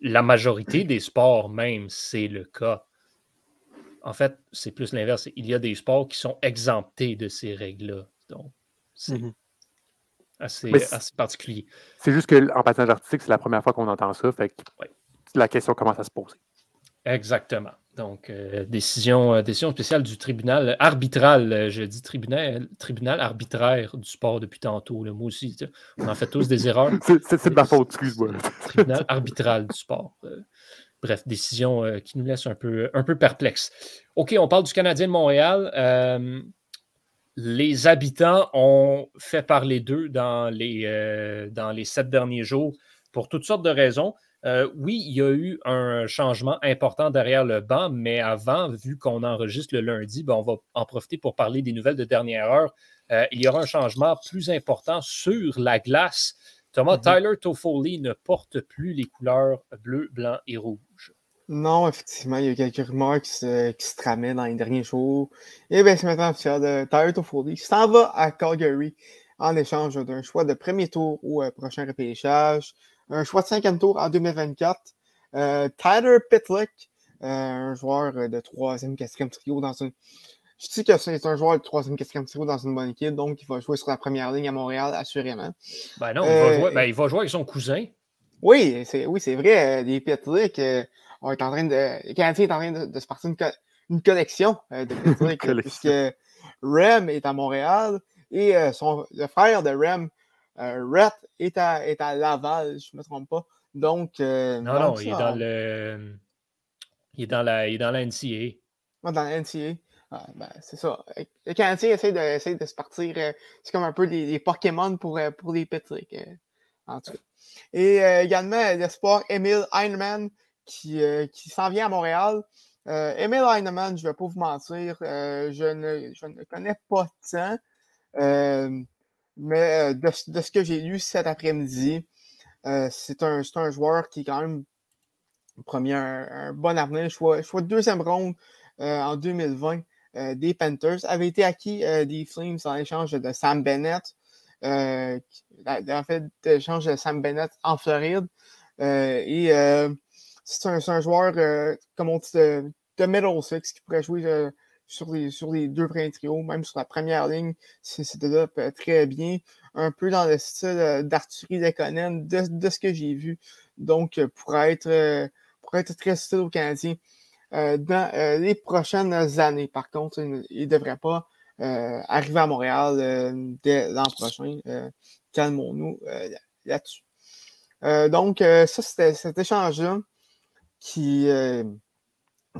La majorité des sports, même, c'est le cas. En fait, c'est plus l'inverse. Il y a des sports qui sont exemptés de ces règles-là. Donc, c'est mm-hmm assez, particulier. C'est juste qu'en patinage artistique, c'est la première fois qu'on entend ça. Fait la question commence à se poser. Exactement. Donc, euh, décision, euh, décision spéciale du tribunal arbitral. Euh, je dis tribunal, tribunal arbitraire du sport depuis tantôt. Moi aussi, on en fait tous des erreurs. C'est de ma faute, excuse-moi. tribunal arbitral du sport. bref, décision qui nous laisse un peu, un peu perplexes. OK, on parle du Canadien de Montréal les habitants ont fait parler d'eux dans, les, dans les sept derniers jours pour toutes sortes de raisons. Euh, oui, il y a eu un changement important derrière le banc, mais avant, vu qu'on enregistre le lundi, ben, on va en profiter pour parler des nouvelles de dernière heure. Euh, il y aura un changement plus important sur la glace. Thomas, mm-hmm. Tyler Toffoli ne porte plus les couleurs bleu, blanc et rouge. Non, effectivement, il y a eu quelques rumeurs qui se, qui se tramaient dans les derniers jours. Et bien, c'est maintenant officiel de Tyler Toffoli s'en va à Calgary en échange d'un choix de premier tour au euh, prochain repêchage, un choix de cinquième tour en 2024. Euh, Tyler Pitlick, euh, un joueur de troisième, quatrième trio dans une. Je dis que c'est un joueur de troisième, quatrième trio dans une bonne équipe, donc il va jouer sur la première ligne à Montréal, assurément. Ben non, il, va jouer, ben, il va jouer avec son cousin. Oui, c'est oui, vrai. Les Pitlick on est en train de. Le Canadien est en train de, se partir une, collection euh, de puisque Rem est à Montréal et euh, son, le frère de Rem, euh, Rhett, est à, est à Laval, je ne me trompe pas. Donc. non, non, il est dans le. Il est dans la, il est dans la NCA. Ah, dans la NCA. Ah, ben, c'est ça. Le Canadien essaie de, de se partir. c'est comme un peu des, Pokémon pour, pour les petits. en tout cas. Et également, l'espoir Emile Heinemann, euh, qui, s'en vient à Montréal. Euh, Emile Heinemann, je ne vais pas vous mentir, euh, je, ne, je, ne, connais pas tant, mais de, ce que j'ai lu cet après-midi, c'est un, un, joueur qui quand même premier, un, bon avenir. Je vois, deuxième ronde en 2020 des Panthers. Avait été acquis des Flames en échange de Sam Bennett. en fait, échange de Sam Bennett en Floride. et c'est un, joueur, euh, comme on dit, de, middle six qui pourrait jouer euh, sur, les, sur les deux premiers trios, même sur la première ligne, c'était là très bien. Un peu dans le style d'Arthurie Lekonen, de, de ce que j'ai vu. Donc, euh, pour être, pour être très style au Canadien. dans les prochaines années, par contre, il ne devrait pas arriver à Montréal dès l'an prochain. Calmons-nous là-dessus. donc, ça, c'était cet échange-là qui, euh,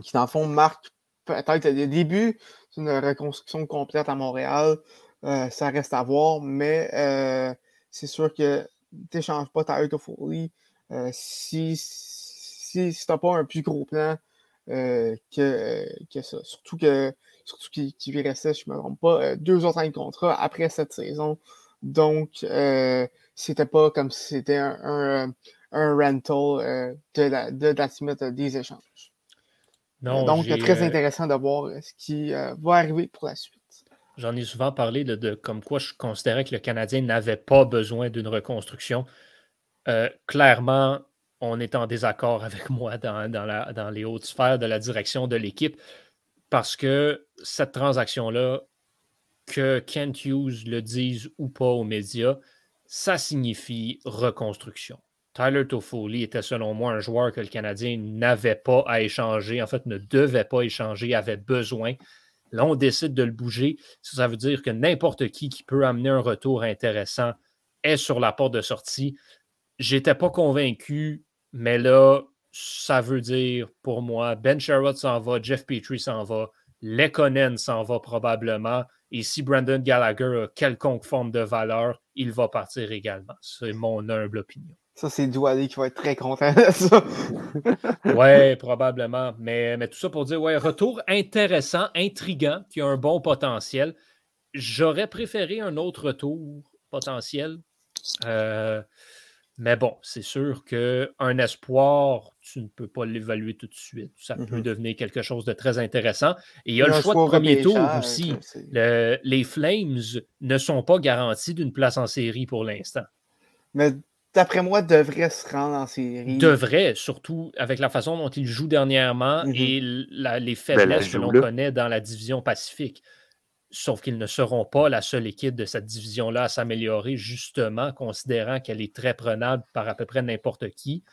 qui dans le fond, marque peut-être le début d'une reconstruction complète à Montréal. Euh, ça reste à voir, mais euh, c'est sûr que tu n'échanges pas ta Foley si, si, si tu n'as pas un plus gros plan que, que ça. Surtout que surtout qu'il qui restait, je ne me trompe pas, deux autres ans de contrat après cette saison. Donc, c'était pas comme si c'était un, un rental euh, de, la, de, des échanges. Donc, c'est très euh, intéressant de voir euh, ce qui va arriver pour la suite. J'en ai souvent parlé de, comme quoi je considérais que le Canadien n'avait pas besoin d'une reconstruction. clairement, on est en désaccord avec moi dans, la, dans les hautes sphères de la direction de l'équipe parce que cette transaction-là, que Kent Hughes le dise ou pas aux médias, ça signifie reconstruction. Tyler Toffoli était selon moi un joueur que le Canadien n'avait pas à échanger, en fait ne devait pas échanger, avait besoin. Là, on décide de le bouger. Ça, veut dire que n'importe qui qui peut amener un retour intéressant est sur la porte de sortie. J'étais pas convaincu, mais là, ça veut dire pour moi, Ben Sherrod s'en va, Jeff Petrie s'en va, Lekonen s'en va probablement. Et si Brandon Gallagher a quelconque forme de valeur, il va partir également. C'est mon humble opinion. Ça, c'est Doualé qui va être très content de ça. oui, probablement. Mais, mais tout ça pour dire, ouais, retour intéressant, intriguant, qui a un bon potentiel. J'aurais préféré un autre retour potentiel. Euh, mais bon, c'est sûr qu'un espoir, tu ne peux pas l'évaluer tout de suite. Ça peut mm-hmm. devenir quelque chose de très intéressant. Et il y a le choix de premier tour aussi. les Flames ne sont pas garantis d'une place en série pour l'instant. Mais d'après moi, devrait se rendre en série. Devrait, surtout avec la façon dont il joue dernièrement mhm. et les ben, faiblesses que l'on connaît dans la division Pacifique. Sauf qu'ils ne seront pas la seule équipe de cette division-là à s'améliorer, justement, considérant qu'elle est très prenable par à peu près n'importe qui.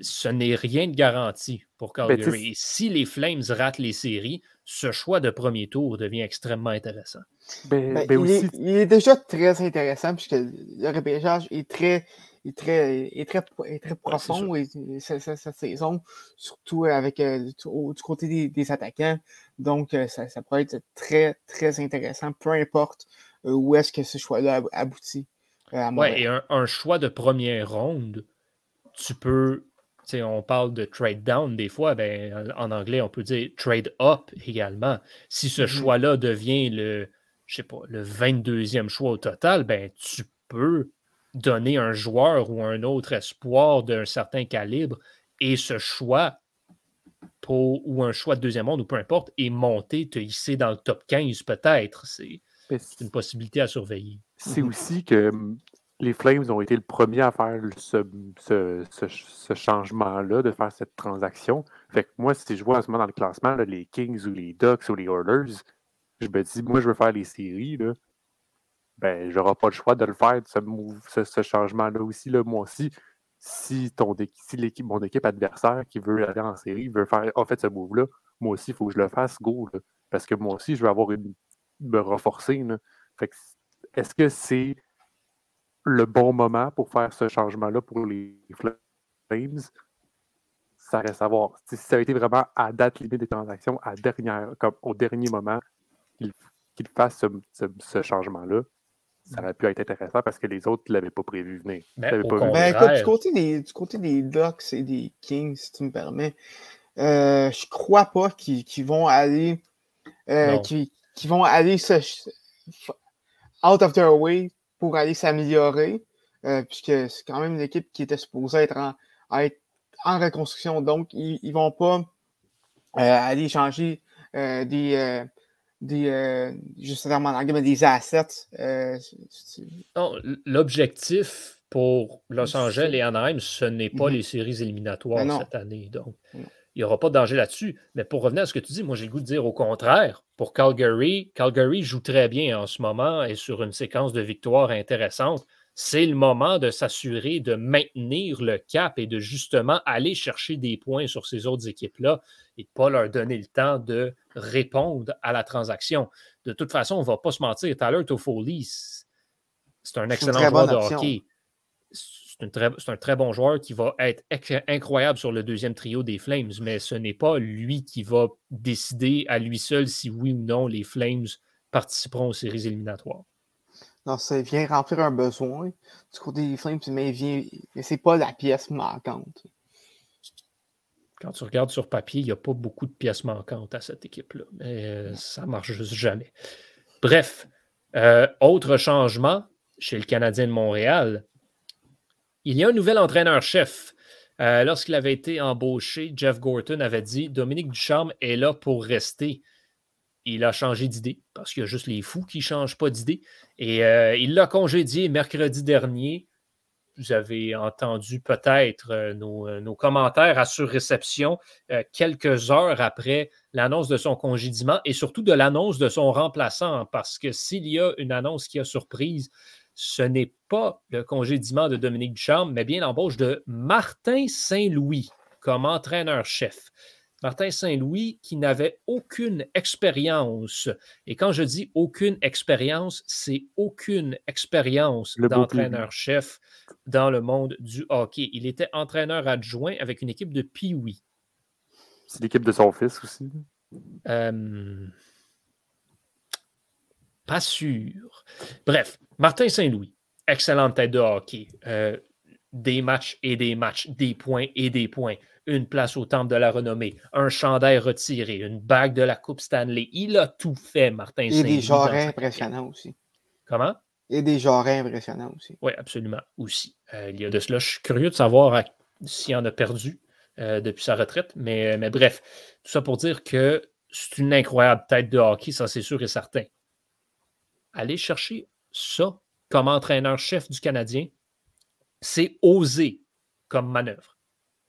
Ce n'est rien de garanti pour ben, Calgary. Et si les Flames ratent les séries, ce choix de premier tour devient extrêmement intéressant. Ben, ben, il, est, il, est, déjà très intéressant puisque le repêchage est très, est très, est très, est très profond cette, saison, surtout avec euh, du, côté des, attaquants. Donc, euh, ça, ça, pourrait être très, très intéressant, peu importe euh, où est-ce que ce choix-là aboutit. oui, et un, choix de première ronde, tu peux. On parle de trade down des fois, ben, en anglais, on peut dire trade up également. Si ce mm-hmm. choix-là devient le, je sais pas, le 22e choix au total, ben, tu peux donner un joueur ou un autre espoir d'un certain calibre et ce choix pour, ou un choix de deuxième monde ou peu importe est monté, te hisser dans le top 15 peut-être. C'est une possibilité à surveiller. C'est aussi que les Flames ont été le premier à faire ce, ce, changement-là, de faire cette transaction. Fait que moi, si je vois en ce moment dans le classement les Kings ou les Ducks ou les Oilers, je me dis, moi, je veux faire les séries. Là ben, j'aurai pas le choix de le faire, ce, changement-là aussi. Moi aussi, si, ton, si mon équipe adversaire qui veut aller en série veut faire en fait ce move-là, moi aussi, il faut que je le fasse, go. parce que moi aussi, je veux avoir une, me renforcer. est-ce que c'est le bon moment pour faire ce changement-là pour les Flames? Ça reste à voir. Si ça a été vraiment à date limite des transactions, à dernière, comme au dernier moment, qu'ils fassent ce changement-là, ça aurait pu être intéressant parce que les autres ne l'avaient pas prévu venir. Ben, ben, du, côté des, du côté des Ducks et des Kings, si tu me permets, euh, je crois pas qu'ils vont aller euh, qui, vont aller out of their way pour aller s'améliorer, euh, puisque c'est quand même une équipe qui était supposée être en, être en reconstruction. Donc, ils ne vont pas euh, aller changer des des, euh, des assets. Euh, l'objectif pour Los Angeles et Anaheim, ce n'est pas mhm. les séries éliminatoires ben cette année. Donc, il n'y aura pas de danger là-dessus. Mais pour revenir à ce que tu dis, moi, j'ai le goût de dire au contraire. Pour Calgary, Calgary joue très bien en ce moment et sur une séquence de victoires intéressante c'est le moment de s'assurer de maintenir le cap et de justement aller chercher des points sur ces autres équipes-là et de ne pas leur donner le temps de répondre à la transaction. De toute façon, on ne va pas se mentir. Tyler Toffoli, c'est un excellent joueur de hockey. C'est un très bon joueur qui va être incroyable sur le deuxième trio des Flames, mais ce n'est pas lui qui va décider à lui seul si oui ou non les Flames participeront aux séries éliminatoires. Non, ça vient remplir un besoin du côté des Flames, mais, vient... mais c'est pas la pièce manquante. Quand tu regardes sur papier, il n'y a pas beaucoup de pièces manquantes à cette équipe-là, mais euh, ça ne marche juste jamais. Bref, euh, autre changement chez le Canadien de Montréal, il y a un nouvel entraîneur-chef. Euh, lorsqu'il avait été embauché, Jeff Gorton avait dit Dominique Ducharme est là pour rester il a changé d'idée parce qu'il y a juste les fous qui ne changent pas d'idée. Et euh, il l'a congédié mercredi dernier. Vous avez entendu peut-être euh, nos, commentaires à surréception quelques heures après l'annonce de son congédiement et surtout de l'annonce de son remplaçant. Parce que s'il y a une annonce qui a surprise, ce n'est pas le congédiement de Dominique Ducharme, mais bien l'embauche de Martin Saint-Louis comme entraîneur-chef. Martin Saint-Louis qui n'avait aucune expérience. Et quand je dis aucune expérience, c'est aucune expérience d'entraîneur-chef dans le monde du hockey. Il était entraîneur adjoint avec une équipe de Pee-Wee. C'est l'équipe de son fils aussi? Euh, pas sûr. Bref, Martin Saint-Louis, excellente tête de hockey. Euh, des matchs et des matchs, des points et des points une place au Temple de la Renommée, un chandail retiré, une bague de la Coupe Stanley. Il a tout fait, Martin Et des genres impressionnants aussi. Comment? Et des genres impressionnants aussi. Oui, absolument, aussi. Euh, il y a de cela. Je suis curieux de savoir s'il en a perdu euh, depuis sa retraite. Mais, mais bref, tout ça pour dire que c'est une incroyable tête de hockey, ça c'est sûr et certain. Aller chercher ça comme entraîneur-chef du Canadien, c'est oser comme manœuvre.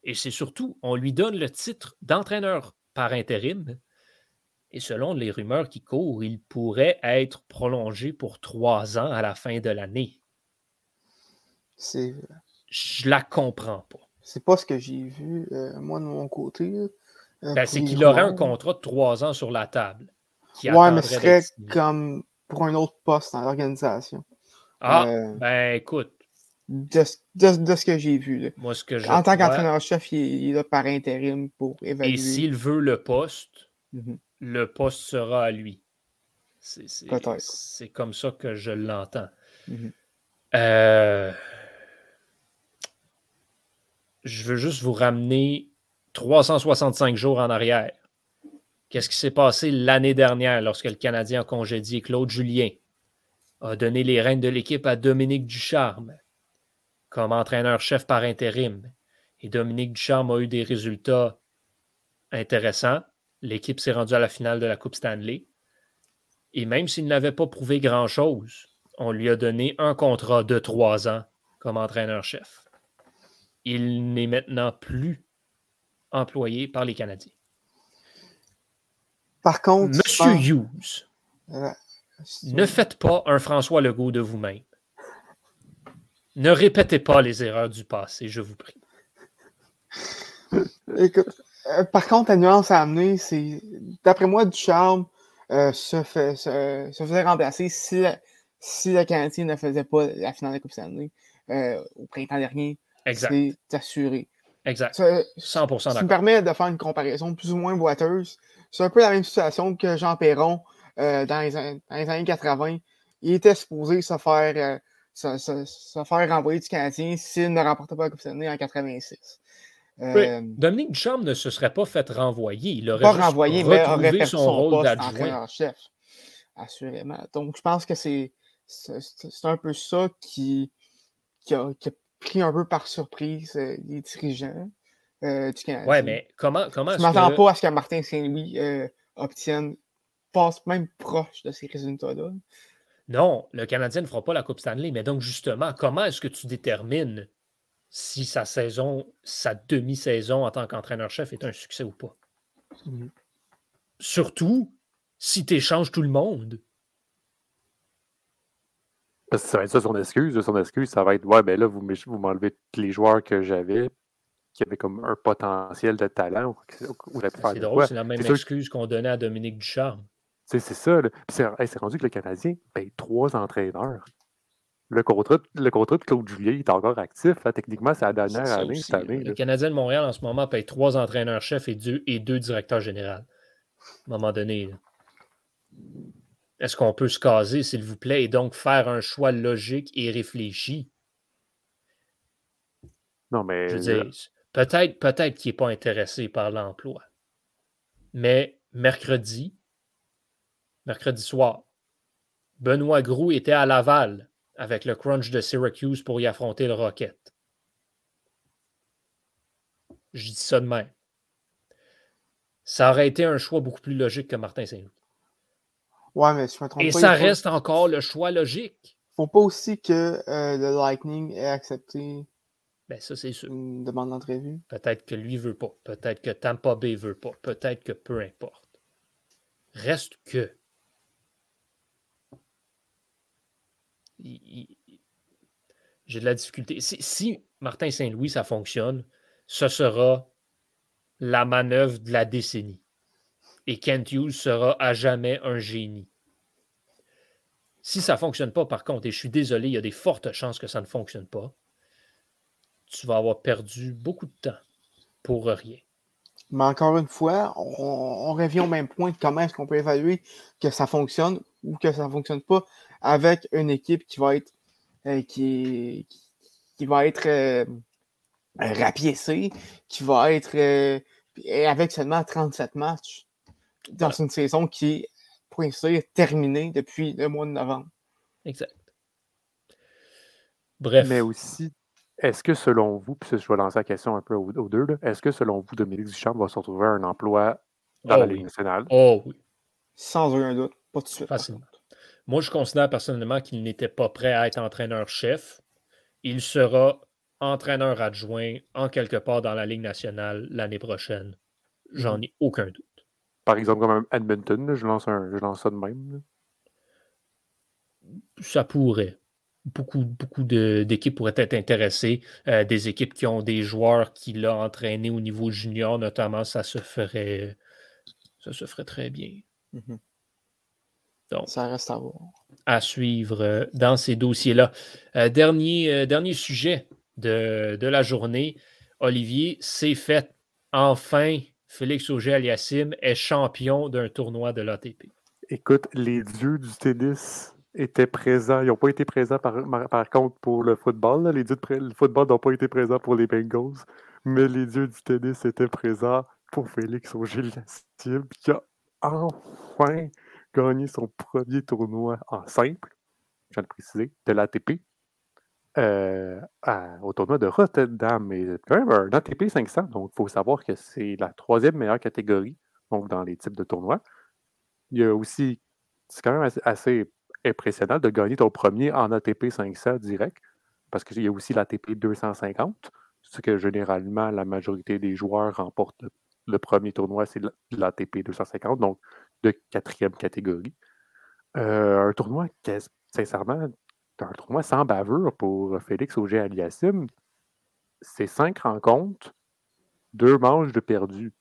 Et c'est surtout, on lui donne le titre d'entraîneur par intérim. Et selon les rumeurs qui courent, il pourrait être prolongé pour trois ans à la fin de l'année. C'est. Je la comprends pas. C'est pas ce que j'ai vu, euh, moi, de mon côté. Euh, ben, c'est qu'il aurait un contrat de trois ans sur la table. ouais, mais ce serait comme pour un autre poste dans l'organisation. Ah, euh, ben écoute. De, ce que j'ai vu. Moi, ce que en tant qu'entraîneur-chef, il, est là par intérim pour évaluer. Et s'il veut le poste, mhm. le poste sera à lui. C'est comme ça que je l'entends. Mhm. euh, je veux juste vous ramener 365 jours en arrière. Qu'est-ce qui s'est passé l'année dernière lorsque le Canadien a congédié Claude Julien, a donné les rênes de l'équipe à Dominique Ducharme comme entraîneur-chef par intérim. Et Dominique Ducharme a eu des résultats intéressants. L'équipe s'est rendue à la finale de la Coupe Stanley. Et même s'il n'avait pas prouvé grand-chose, on lui a donné un contrat de trois ans comme entraîneur-chef il n'est maintenant plus employé par les Canadiens. Par contre. Monsieur Hughes, ne faites pas un François Legault de vous-même. Ne répétez pas les erreurs du passé, je vous prie. Écoute, euh, par contre, la nuance à amener, c'est, d'après moi, Ducharme euh, se, fait, se, faisait remplacer si, si le Canadien ne faisait pas la finale de la Coupe Stanley euh, au printemps dernier. C'est assuré. Exact. 100% d'accord. Ça me permet de faire une comparaison plus ou moins boiteuse. C'est un peu la même situation que Jean Perron euh, dans, les, années 80. Il était supposé se faire, euh, se, faire renvoyer du Canadien s'il ne remportait pas la Coupe Stanley en 86. Euh, Dominique Duchamp ne se serait pas fait renvoyer. Il aurait pas renvoyé, mais aurait perdu son, rôle d'adjoint. Assurément. Donc, je pense que c'est un peu ça qui, qui, a, qui, a, pris un peu par surprise les dirigeants euh, du Canada. Ouais, mais comment, comment Je ne m'attends pas à ce que Martin Saint-Louis euh, obtienne, passe même proche de ces résultats-là. Non, le Canadien ne fera pas la Coupe Stanley, mais donc justement, comment est-ce que tu détermines si sa saison, sa demi-saison en tant qu'entraîneur-chef est un succès ou pas? Mmh. Surtout si tu échanges tout le monde. ça va être ça son excuse. Son excuse, ça va être Ouais, ben là, vous, vous m'enlevez tous les joueurs que j'avais qui avaient comme un potentiel de talent. C'est drôle, c'est la même excuse qu'on donnait à Dominique Ducharme. C'est ça. C'est rendu que le Canadien paye trois entraîneurs. Le contrat, le contrat de Claude Julien est encore actif. Techniquement, c'est la dernière année cette année. Le Canadien de Montréal, en ce moment, paye trois entraîneurs-chefs et deux, et deux directeurs généraux. À un moment donné. Est-ce qu'on peut se caser, s'il vous plaît, et donc faire un choix logique et réfléchi? Non, mais. Peut-être peut qu'il n'est pas intéressé par l'emploi. Mais mercredi, mercredi soir, Benoît Groux était à Laval avec le crunch de Syracuse pour y affronter le Rocket. Je dis ça de même. Ça aurait été un choix beaucoup plus logique que Martin Saint-Louis. Ouais, mais je me trompe Et ça reste encore le choix logique. Faut pas aussi que euh, le Lightning ait accepté ben, ça, c'est sûr. une demande d'entrevue? Peut-être que lui veut pas. Peut-être que Tampa Bay veut pas. Peut-être que peu importe. Reste que. J'ai de la difficulté. si Martin Saint-Louis, ça fonctionne, ce sera la manœuvre de la décennie et Kent Hughes sera à jamais un génie. Si ça ne fonctionne pas, par contre, et je suis désolé, il y a des fortes chances que ça ne fonctionne pas, tu vas avoir perdu beaucoup de temps pour rien. Mais encore une fois, on, revient au même point de comment est-ce qu'on peut évaluer que ça fonctionne ou que ça ne fonctionne pas avec une équipe qui va être euh, qui, qui, va être euh, rapiécée, qui va être euh, avec seulement 37 matchs dans une saison qui, pour ainsi est terminée depuis le mois de novembre. Exact. Bref. Mais aussi, est-ce que selon vous, puis je vais lancer la question un peu aux, deux, est-ce que selon vous, Dominique Duchamp va se retrouver un emploi dans oh la Ligue nationale? Oh oui. Sans aucun doute. Pas de suite. Facilement. Moi, je considère personnellement qu'il n'était pas prêt à être entraîneur-chef. Il sera entraîneur adjoint en quelque part dans la Ligue nationale l'année prochaine. J'en mhm. ai aucun doute. Par exemple, comme un Edmonton, je, lance un, je lance ça de même. Ça pourrait. Beaucoup, beaucoup d'équipes pourraient être intéressées. Euh, des équipes qui ont des joueurs qui l'ont entraîné au niveau junior, notamment, ça se ferait, ça se ferait très bien. Mm-hmm. Donc, ça reste à voir. À suivre euh, dans ces dossiers-là. Euh, dernier, dernier sujet de, la journée. Olivier, c'est fait. Enfin, Félix Auger-Aliassime est champion d'un tournoi de l'ATP. Écoute, les dieux du tennis étaient présents. Ils n'ont pas été présents par, par, contre pour le football. Les dieux du football n'ont pas été présents pour les Bengals, mais les dieux du tennis étaient présents pour Félix Auger-Aliassime qui a enfin gagné son premier tournoi en simple, je viens de préciser, de l'ATP. Euh, au tournoi de Rotterdam, mais quand même un ATP 500, donc il faut savoir que c'est la troisième meilleure catégorie donc dans les types de tournois. Il y a aussi, c'est quand même assez, impressionnant de gagner ton premier en ATP 500 direct, parce qu'il y a aussi l'ATP 250, ce que généralement la majorité des joueurs remportent le, premier tournoi, c'est l'ATP 250, donc de quatrième catégorie. Euh, un tournoi sincèrement, un tournoi sans bavure pour Félix Auger Aliassim. C'est cinq rencontres, deux manches de perdu.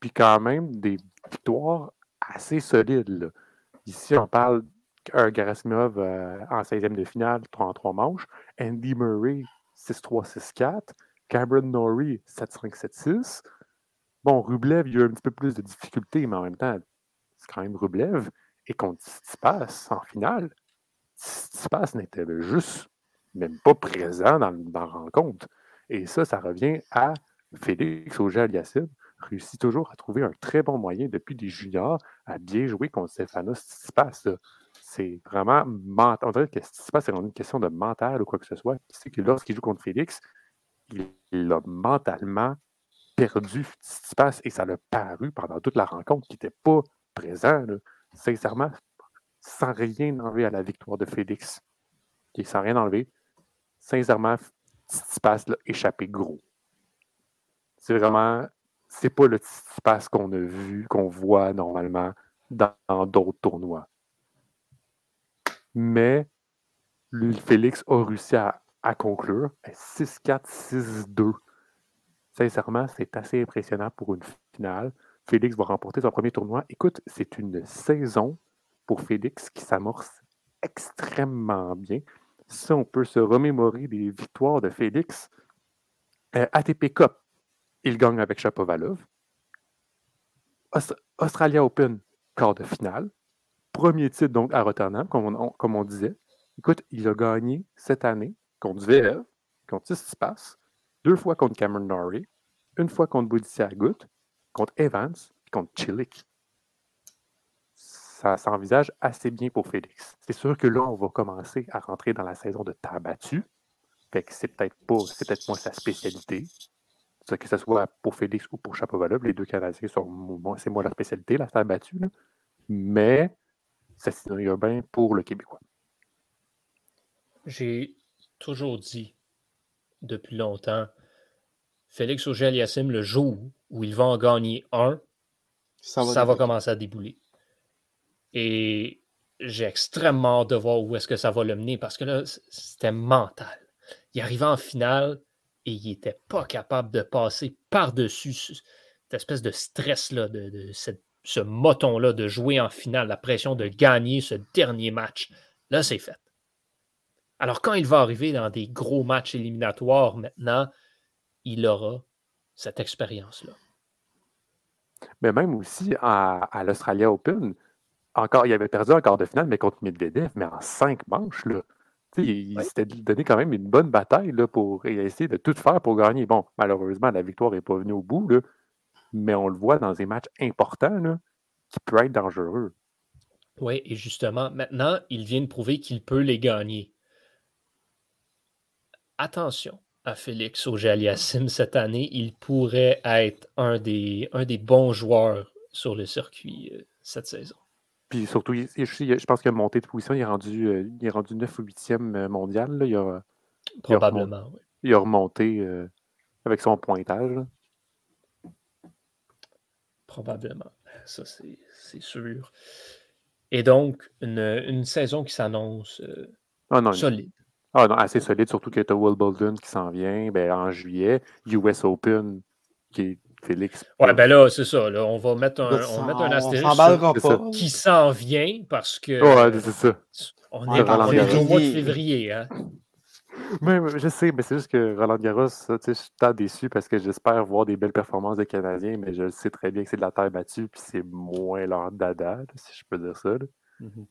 Puis quand même des victoires assez solides. Ici, on parle d'un Garasimov euh, en 16e de finale, 3 en 3 manches. Andy Murray, 6-3, 6-4. Cameron Norrie, 7-5, 7-6. Bon, Rublev, il y a eu un petit peu plus de difficultés, mais en même temps, c'est quand même Rublev. Et contre passe en finale, passe n'était juste même pas présent dans, la rencontre. Et ça, ça revient à Félix Auger-Aliassime, réussit toujours à trouver un très bon moyen depuis des juniors à bien jouer contre Stefanos Tsitsipas. C'est vraiment mental. On dirait que Tsitsipas, c'est une question de mental ou quoi que ce soit. C'est que lorsqu'il joue contre Félix, il, a mentalement perdu Tsitsipas et ça l'a paru pendant toute la rencontre qu'il n'était pas présent. Sincèrement, sans rien enlever à la victoire de Félix. Sans rien enlever, sincèrement, Tsitsipas l'a échappé gros. C'est vraiment c'est pas le passe qu'on a vu, qu'on voit normalement dans d'autres tournois. Mais Félix a réussi à, conclure 6-4, 6-2. Sincèrement, c'est assez impressionnant pour une finale. Félix va remporter son premier tournoi. Écoute, c'est une saison pour Félix qui s'amorce extrêmement bien. Si on peut se remémorer des victoires de Félix, euh, ATP Cup, il gagne avec Chapovalov. Australia Open, quart de finale. Premier titre donc à Rotterdam, comme on, disait. Écoute, il a gagné cette année contre Zverev, contre Tsitsipas, deux fois contre Cameron Norrie, une fois contre Boudicca Agut, contre Evans contre Chilik. Ça s'envisage assez bien pour Félix. C'est sûr que là, on va commencer à rentrer dans la saison de terre battue. Fait que c'est peut-être pas, moins sa spécialité que ce soit pour Félix ou pour Chapovalov, les deux Canadiens sont, c'est moi la spécialité, la terre battue, mais ça signifie bien pour le Québécois. J'ai toujours dit depuis longtemps, Félix Auger-Aliassime, le jour où il va en gagner un, ça va, ça va commencer à débouler. Et j'ai extrêmement hâte de voir où est-ce que ça va le mener parce que là, c'était mental. Il arrivait en finale, et il n'était pas capable de passer par-dessus cette espèce de stress-là, de, ce moton-là, de jouer en finale, la pression de gagner ce dernier match. Là, c'est fait. Alors, quand il va arriver dans des gros matchs éliminatoires maintenant, il aura cette expérience-là. Mais même aussi à, l'Australia Open, encore, il avait perdu quart de finale, mais contre Medvedev, mais en cinq manches, là. Il, s'était donné quand même une bonne bataille là, pour essayer de tout faire pour gagner. Bon, malheureusement, la victoire n'est pas venue au bout, mais on le voit dans des matchs importants qui peuvent être dangereux. Oui, et justement, maintenant, il vient de prouver qu'il peut les gagner. Attention à Félix Auger-Aliassime cette année. Il pourrait être un des, un des bons joueurs sur le circuit euh, cette saison. Puis surtout, je pense qu'il a monté de position. Il est rendu, euh, il est rendu 9 ou 8e euh, mondial. Il a, Probablement, oui. Il a remonté euh, avec son pointage. Probablement. Ça, c'est sûr. Et donc, une, saison qui s'annonce Ah solide. Ah non, assez solide, surtout que tu as Will Bolden qui s'en vient ben, en juillet, US Open qui est Félix. Ouais, ben là, c'est ça. Là, on va mettre un, on va mettre un astérisque qui s'en vient parce que. Ouais, c'est ça. On est, au mois de février. Hein? Mais, je sais, mais c'est juste que Roland Garros, je suis tant déçu parce que j'espère voir des belles performances des Canadiens, mais je sais très bien que c'est de la terre battue, puis c'est moins leur dada, si je peux dire ça.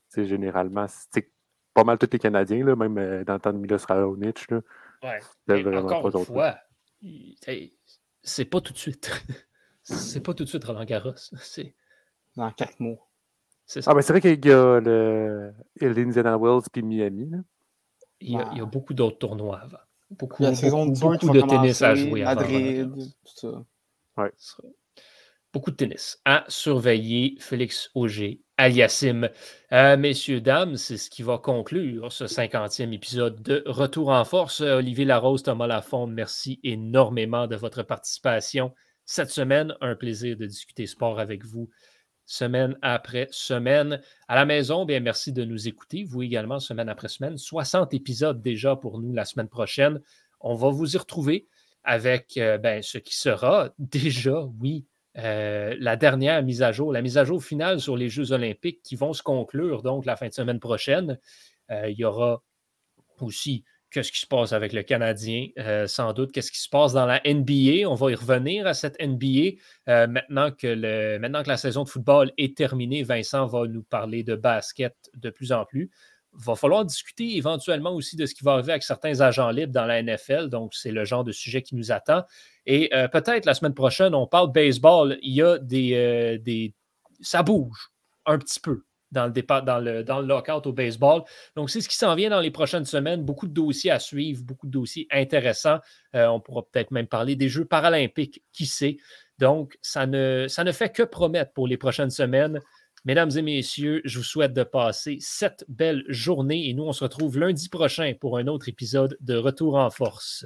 C'est mm-hmm. Généralement, c'est pas mal tous les Canadiens, là, même euh, dans le temps de Milos Raonic. Là, ouais. encore une fois, c'est pas tout de suite. c'est pas tout de suite Roland Garros. C'est dans quatre mois. Ah, ben c'est vrai qu'il y a le l'Indiana Wells puis Miami. Là. Il, y a, beaucoup d'autres tournois avant. Beaucoup, beaucoup, de tennis à jouer avant. Madrid, tout ça. Ouais. Beaucoup de tennis à surveiller. Félix Auger, Aliassim. Euh, messieurs, dames, c'est ce qui va conclure ce 50e épisode de Retour en force. Olivier Larose, Thomas Lafont, merci énormément de votre participation cette semaine. Un plaisir de discuter sport avec vous semaine après semaine. À la maison, bien merci de nous écouter, vous également, semaine après semaine. 60 épisodes déjà pour nous la semaine prochaine. On va vous y retrouver avec euh, ben, ce qui sera déjà, oui, euh, la dernière mise à jour, la mise à jour finale sur les Jeux olympiques qui vont se conclure donc la fin de semaine prochaine. Euh, il y aura aussi qu'est-ce qui se passe avec le Canadien, euh, sans doute, qu'est-ce qui se passe dans la NBA. On va y revenir à cette NBA. Maintenant que la saison de football est terminée, Vincent va nous parler de basket de plus en plus. Va falloir discuter éventuellement aussi de ce qui va arriver avec certains agents libres dans la NFL. Donc, c'est le genre de sujet qui nous attend. Et euh, peut-être la semaine prochaine, on parle baseball. Il y a des, des. Ça bouge un petit peu dans le, départ, dans le, lockout au baseball. Donc, c'est ce qui s'en vient dans les prochaines semaines. Beaucoup de dossiers à suivre, beaucoup de dossiers intéressants. Euh, on pourra peut-être même parler des Jeux paralympiques, qui sait. Donc, ça ne fait que promettre pour les prochaines semaines. Mesdames et messieurs, je vous souhaite de passer cette belle journée et nous, on se retrouve lundi prochain pour un autre épisode de Retour en force.